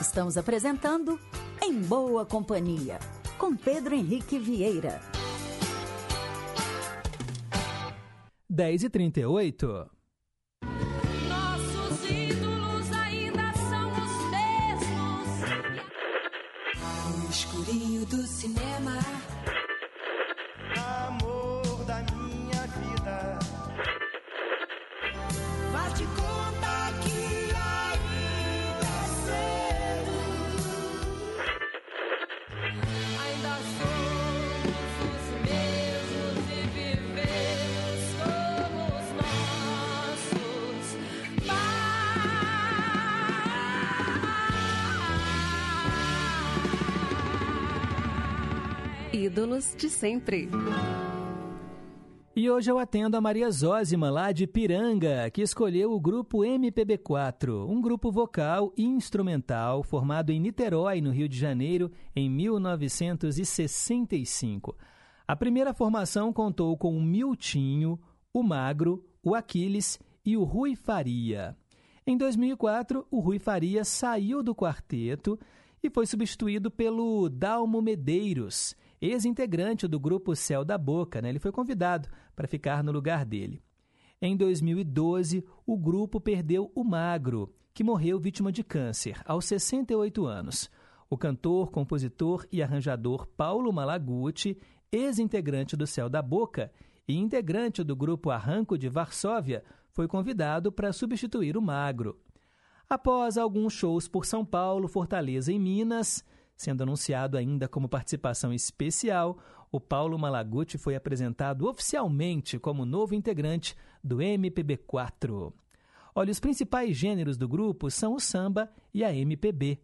Estamos apresentando Em Boa Companhia, com Pedro Henrique Vieira. 10 e 38 Nossos ídolos ainda são os mesmos. No escurinho do cinema. Ídolos de sempre. E hoje eu atendo a Maria Zózima, lá de Piranga, que escolheu o grupo MPB4, um grupo vocal e instrumental formado em Niterói, no Rio de Janeiro, em 1965. A primeira formação contou com o Miltinho, o Magro, o Aquiles e o Rui Faria. Em 2004, o Rui Faria saiu do quarteto e foi substituído pelo Dalmo Medeiros, ex-integrante do grupo Céu da Boca. Né? Ele foi convidado para ficar no lugar dele. Em 2012, o grupo perdeu o Magro, que morreu vítima de câncer, aos 68 anos. O cantor, compositor e arranjador Paulo Malaguti, ex-integrante do Céu da Boca e integrante do grupo Arranco de Varsóvia, foi convidado para substituir o Magro. Após alguns shows por São Paulo, Fortaleza e Minas, sendo anunciado ainda como participação especial, o Paulo Malaguti foi apresentado oficialmente como novo integrante do MPB4. Olha, os principais gêneros do grupo são o samba e a MPB.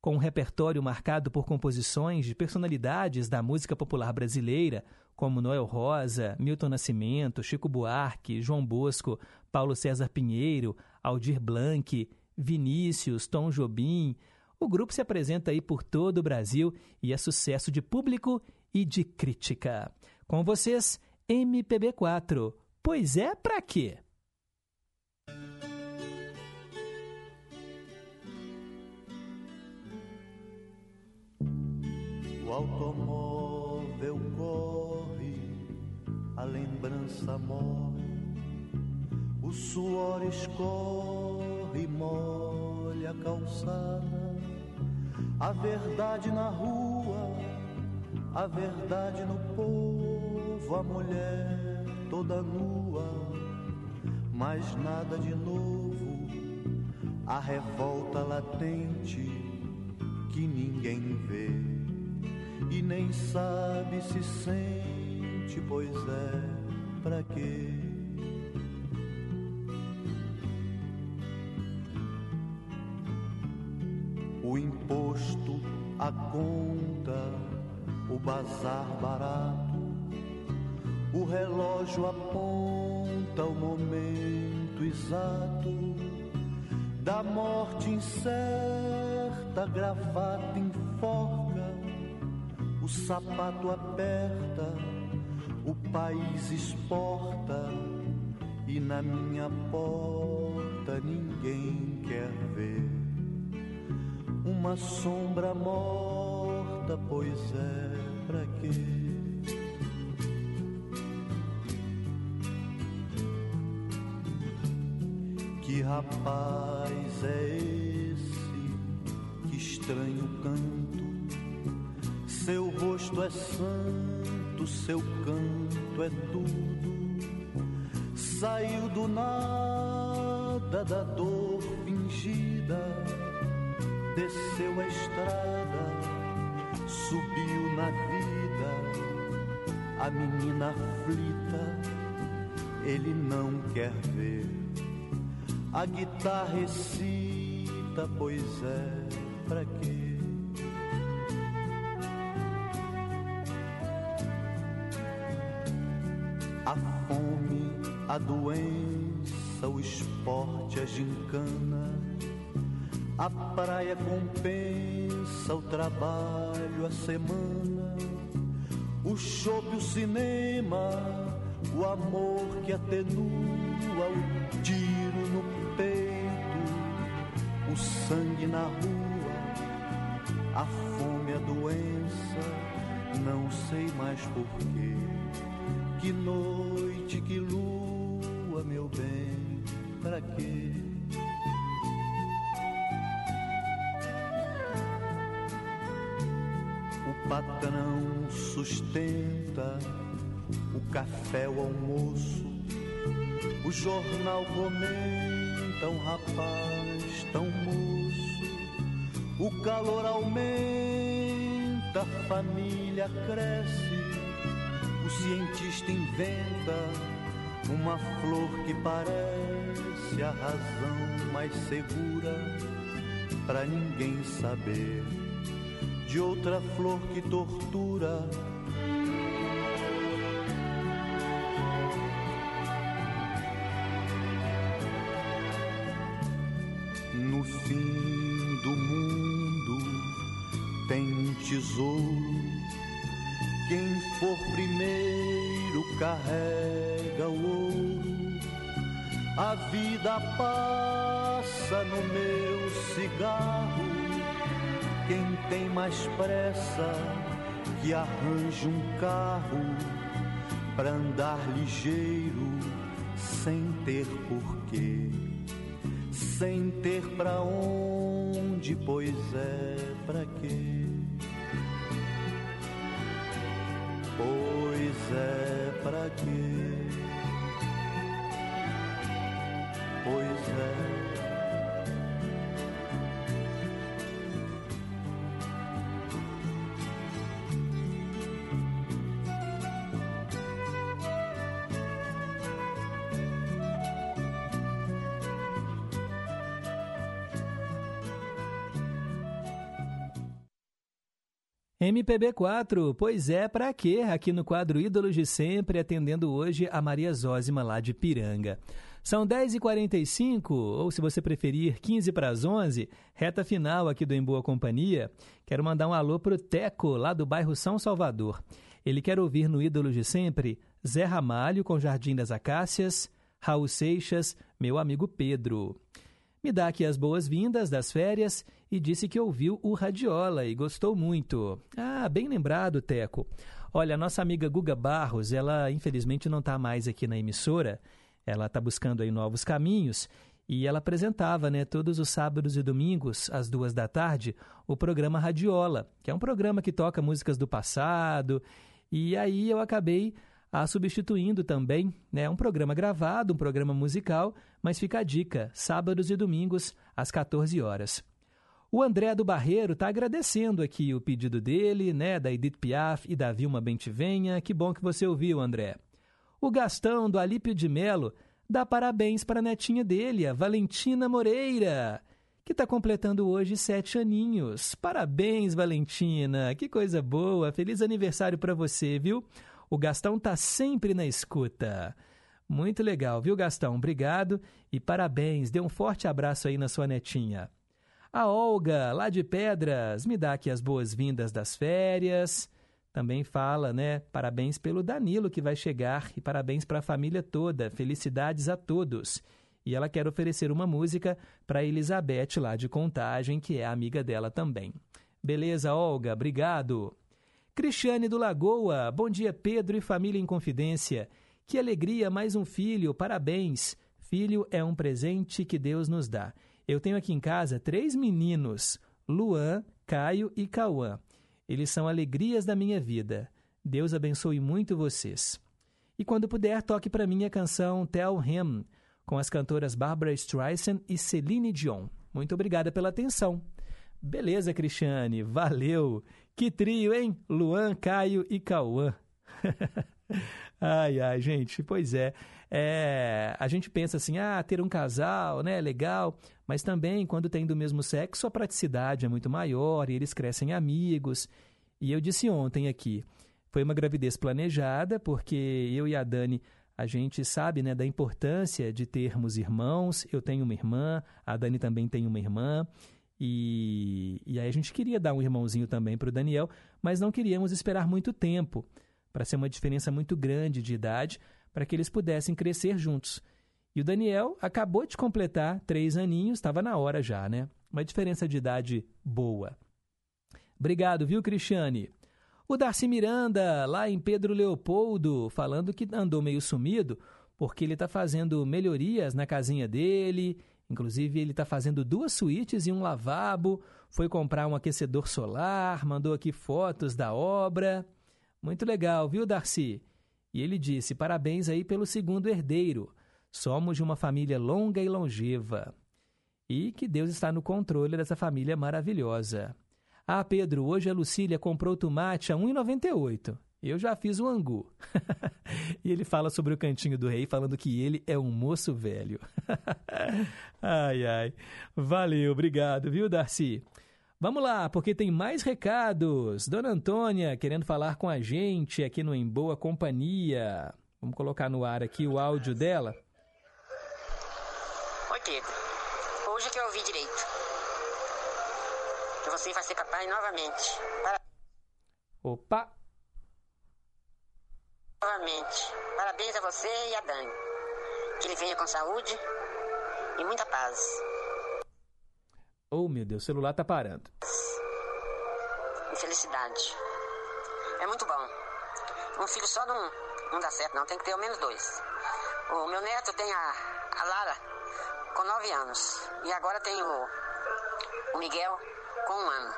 Com um repertório marcado por composições de personalidades da música popular brasileira, como Noel Rosa, Milton Nascimento, Chico Buarque, João Bosco, Paulo César Pinheiro, Aldir Blanc, Vinícius, Tom Jobim, o grupo se apresenta aí por todo o Brasil e é sucesso de público e de crítica. Com vocês, MPB4. Pois é, pra quê? O automóvel corre, a lembrança morre, o suor escorre, molha a calçada, a verdade na rua a verdade no povo, a mulher toda nua, mas nada de novo, a revolta latente que ninguém vê e nem sabe se sente, pois é, pra quê? O imposto, a conta, o bazar barato, o relógio aponta o momento exato da morte incerta, gravata enforca, o sapato aperta, o país exporta e na minha porta ninguém quer ver uma sombra morta, pois é pra quê? Que rapaz é esse? Que estranho canto. Seu rosto é santo, seu canto é tudo. Saiu do nada da dor fingida, desceu a estrada subiu na vida a menina aflita, ele não quer ver. A guitarra recita, pois é, pra quê? A fome, a doença, o esporte, a gincana, a praia compensa o trabalho, a semana, o show o cinema, o amor que atenua, o tiro no peito, o sangue na rua, a fome, a doença, não sei mais porquê. Que noite, que lua, meu bem, pra quê? Patrão sustenta o café, o almoço, o jornal comenta um rapaz tão moço, o calor aumenta, a família cresce, o cientista inventa uma flor que parece a razão mais segura para ninguém saber de outra flor que tortura. No fim do mundo tem um tesouro. Quem for primeiro carrega o ouro. A vida passa no meu cigarro quem tem mais pressa que arranje um carro para andar ligeiro sem ter porquê, sem ter pra onde, pois é pra quê? Pois é pra quê? Pois é. MPB4, pois é, pra quê? Aqui no quadro Ídolos de Sempre, atendendo hoje a Maria Zózima lá de Piranga. São 10h45, ou se você preferir, 15 para as 11, reta final aqui do Em Boa Companhia. Quero mandar um alô pro Teco, lá do bairro São Salvador. Ele quer ouvir no Ídolos de Sempre Zé Ramalho com Jardim das Acácias, Raul Seixas, meu amigo Pedro. Me dá aqui as boas-vindas das férias e disse que ouviu o Radiola e gostou muito. Ah, bem lembrado, Teco. Olha, nossa amiga Guga Barros, ela infelizmente não está mais aqui na emissora. Ela está buscando aí novos caminhos e ela apresentava, né, todos os sábados e domingos, às duas da tarde, o programa Radiola, que é um programa que toca músicas do passado. E aí eu acabei a substituindo também, né, um programa gravado, um programa musical, mas fica a dica, sábados e domingos, às 14 horas. O André do Barreiro está agradecendo aqui o pedido dele, né, da Edith Piaf e da Vilma Bentivenha. Que bom que você ouviu, André. O Gastão do Alípio de Melo dá parabéns para a netinha dele, a Valentina Moreira, que está completando hoje sete aninhos. Parabéns, Valentina! Que coisa boa! Feliz aniversário para você, viu? O Gastão tá sempre na escuta. Muito legal, viu, Gastão? Obrigado e parabéns. Dê um forte abraço aí na sua netinha. A Olga, lá de Pedras, me dá aqui as boas-vindas das férias. Também fala, né? Parabéns pelo Danilo que vai chegar e parabéns para a família toda. Felicidades a todos. E ela quer oferecer uma música para Elizabeth lá de Contagem, que é amiga dela também. Beleza, Olga? Obrigado. Cristiane do Lagoa, bom dia Pedro e família em confidência. Que alegria, mais um filho, parabéns. Filho é um presente que Deus nos dá. Eu tenho aqui em casa três meninos, Luan, Caio e Cauã. Eles são alegrias da minha vida. Deus abençoe muito vocês. E quando puder, toque para mim a canção Tell Him, com as cantoras Barbara Streisand e Celine Dion. Muito obrigada pela atenção. Beleza, Cristiane, valeu! Que trio, hein? Luan, Caio e Cauã. ai, ai, gente, pois é. É. A gente pensa assim, ah, ter um casal, né, legal. Mas também, quando tem do mesmo sexo, a praticidade é muito maior e eles crescem amigos. E eu disse ontem aqui, foi uma gravidez planejada, porque eu e a Dani, a gente sabe, né, da importância de termos irmãos. Eu tenho uma irmã, a Dani também tem uma irmã. E, e aí a gente queria dar um irmãozinho também para o Daniel, mas não queríamos esperar muito tempo para ser uma diferença muito grande de idade para que eles pudessem crescer juntos. E o Daniel acabou de completar três aninhos, estava na hora já, né? Uma diferença de idade boa. Obrigado, viu, Cristiane? O Darcy Miranda, lá em Pedro Leopoldo, falando que andou meio sumido porque ele está fazendo melhorias na casinha dele Inclusive, ele está fazendo duas suítes e um lavabo. Foi comprar um aquecedor solar, mandou aqui fotos da obra. Muito legal, viu, Darcy? E ele disse: parabéns aí pelo segundo herdeiro. Somos de uma família longa e longeva. E que Deus está no controle dessa família maravilhosa. Ah, Pedro, hoje a Lucília comprou tomate a R$ 1,98. Eu já fiz o angu. e ele fala sobre o cantinho do rei, falando que ele é um moço velho. ai, ai. Valeu, obrigado, viu, Darcy? Vamos lá, porque tem mais recados. Dona Antônia querendo falar com a gente aqui no Em Boa Companhia. Vamos colocar no ar aqui o áudio dela. Oi, Pedro. Hoje que eu ouvi direito. você vai ser papai novamente. Para- Opa! Novamente. Parabéns a você e a Dani. Que ele venha com saúde e muita paz. Oh, meu Deus, o celular tá parando. Felicidade. É muito bom. Um filho só não, não dá certo, não. Tem que ter ao menos dois. O meu neto tem a, a Lara com nove anos. E agora tem o, o Miguel com um ano.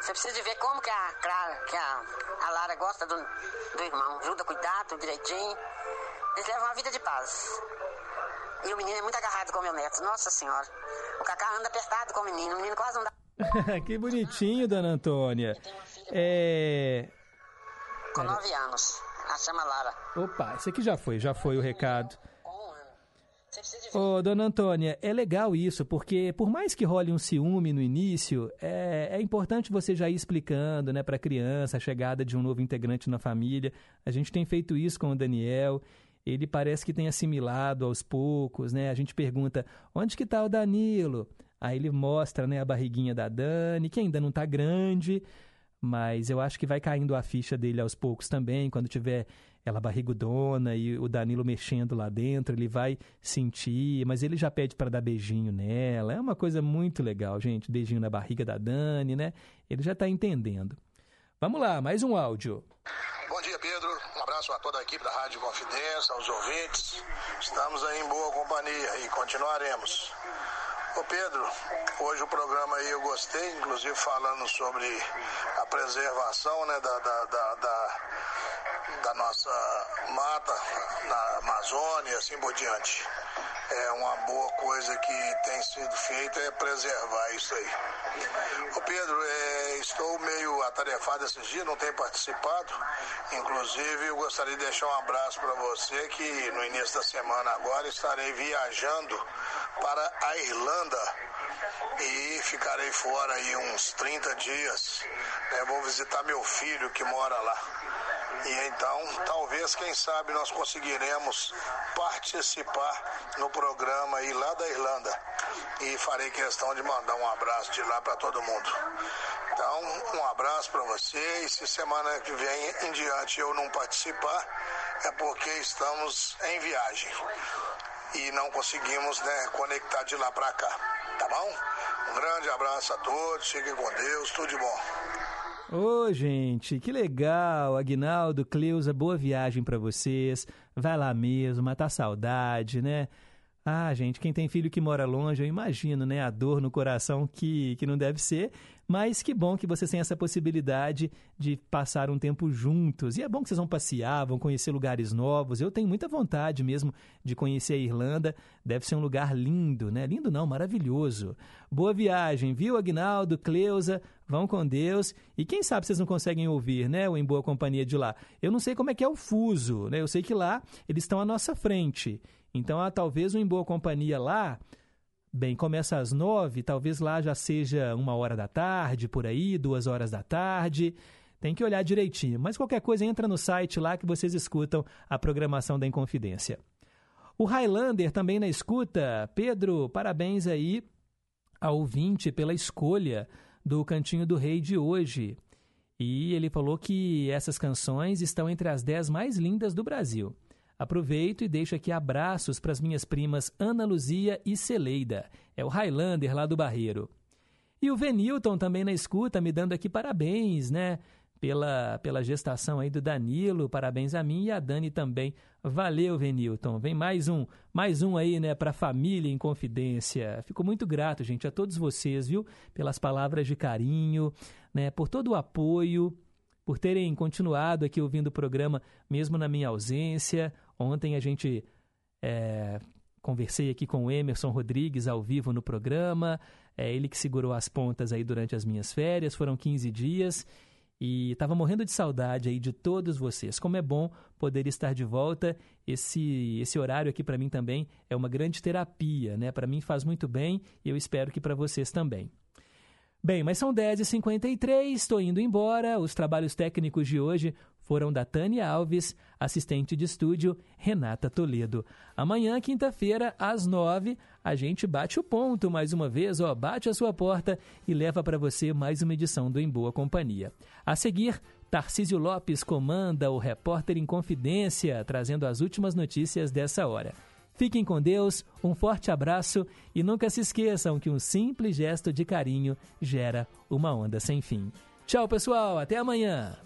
Você precisa de ver como que a, Clara, que a, a Lara gosta do, do irmão. Ajuda tudo direitinho. Eles levam uma vida de paz. E o menino é muito agarrado com o meu neto. Nossa Senhora. O Cacá anda apertado com o menino. O menino quase não dá. que bonitinho, dona Antônia. É. Com nove anos. A chama Lara. Opa, esse aqui já foi, já foi o recado. Ô, dona Antônia, é legal isso, porque por mais que role um ciúme no início, é, é importante você já ir explicando né, para a criança a chegada de um novo integrante na família. A gente tem feito isso com o Daniel. Ele parece que tem assimilado aos poucos, né? A gente pergunta, onde que está o Danilo? Aí ele mostra né, a barriguinha da Dani, que ainda não está grande, mas eu acho que vai caindo a ficha dele aos poucos também, quando tiver ela barrigudona e o Danilo mexendo lá dentro, ele vai sentir, mas ele já pede para dar beijinho nela. É uma coisa muito legal, gente, beijinho na barriga da Dani, né? Ele já está entendendo. Vamos lá, mais um áudio. Bom dia, Pedro. Abraço a toda a equipe da Rádio Confidência, aos ouvintes. Estamos aí em boa companhia e continuaremos. Ô Pedro, hoje o programa aí eu gostei, inclusive falando sobre a preservação né, da, da, da, da, da nossa mata na Amazônia e assim por diante. É uma boa coisa que tem sido feita é preservar isso aí. Ô Pedro, é, estou meio atarefado esses dias, não tenho participado. Inclusive, eu gostaria de deixar um abraço para você que no início da semana agora estarei viajando para a Irlanda e ficarei fora aí uns 30 dias. né? vou visitar meu filho que mora lá. E então, talvez, quem sabe, nós conseguiremos participar no programa aí lá da Irlanda. E farei questão de mandar um abraço de lá para todo mundo. Então, um abraço para você. E se semana que vem em diante eu não participar, é porque estamos em viagem e não conseguimos né, conectar de lá para cá. Tá bom? Um grande abraço a todos. Fiquem com Deus. Tudo de bom. Ô, gente, que legal. Aguinaldo, Cleusa, boa viagem para vocês. Vai lá mesmo, matar saudade, né? Ah, gente, quem tem filho que mora longe, eu imagino, né? A dor no coração que, que não deve ser. Mas que bom que vocês têm essa possibilidade de passar um tempo juntos. E é bom que vocês vão passear, vão conhecer lugares novos. Eu tenho muita vontade mesmo de conhecer a Irlanda. Deve ser um lugar lindo, né? Lindo não, maravilhoso. Boa viagem, viu, Agnaldo, Cleusa? Vão com Deus. E quem sabe vocês não conseguem ouvir, né? O Em Boa Companhia de lá. Eu não sei como é que é o fuso, né? Eu sei que lá eles estão à nossa frente. Então, ah, talvez o Em Boa Companhia lá Bem, começa às nove, talvez lá já seja uma hora da tarde, por aí, duas horas da tarde. Tem que olhar direitinho. Mas qualquer coisa, entra no site lá que vocês escutam a programação da Inconfidência. O Highlander também na escuta. Pedro, parabéns aí ao ouvinte pela escolha do Cantinho do Rei de hoje. E ele falou que essas canções estão entre as dez mais lindas do Brasil. Aproveito e deixo aqui abraços para as minhas primas Ana Luzia e Celeida. É o Highlander lá do Barreiro. E o Venilton também na escuta, me dando aqui parabéns, né? Pela, pela gestação aí do Danilo, parabéns a mim e a Dani também. Valeu, Venilton. Vem mais um, mais um aí, né, para família em confidência. Fico muito grato, gente, a todos vocês, viu? Pelas palavras de carinho, né, por todo o apoio, por terem continuado aqui ouvindo o programa mesmo na minha ausência. Ontem a gente é, conversei aqui com o Emerson Rodrigues ao vivo no programa. É ele que segurou as pontas aí durante as minhas férias. Foram 15 dias e estava morrendo de saudade aí de todos vocês. Como é bom poder estar de volta. Esse esse horário aqui para mim também é uma grande terapia, né? Para mim faz muito bem e eu espero que para vocês também. Bem, mas são 10h53, estou indo embora. Os trabalhos técnicos de hoje foram da Tânia Alves, assistente de estúdio Renata Toledo. Amanhã, quinta-feira, às 9 a gente bate o ponto mais uma vez, ó, bate a sua porta e leva para você mais uma edição do Em Boa Companhia. A seguir, Tarcísio Lopes comanda o Repórter em Confidência, trazendo as últimas notícias dessa hora. Fiquem com Deus, um forte abraço e nunca se esqueçam que um simples gesto de carinho gera uma onda sem fim. Tchau, pessoal, até amanhã!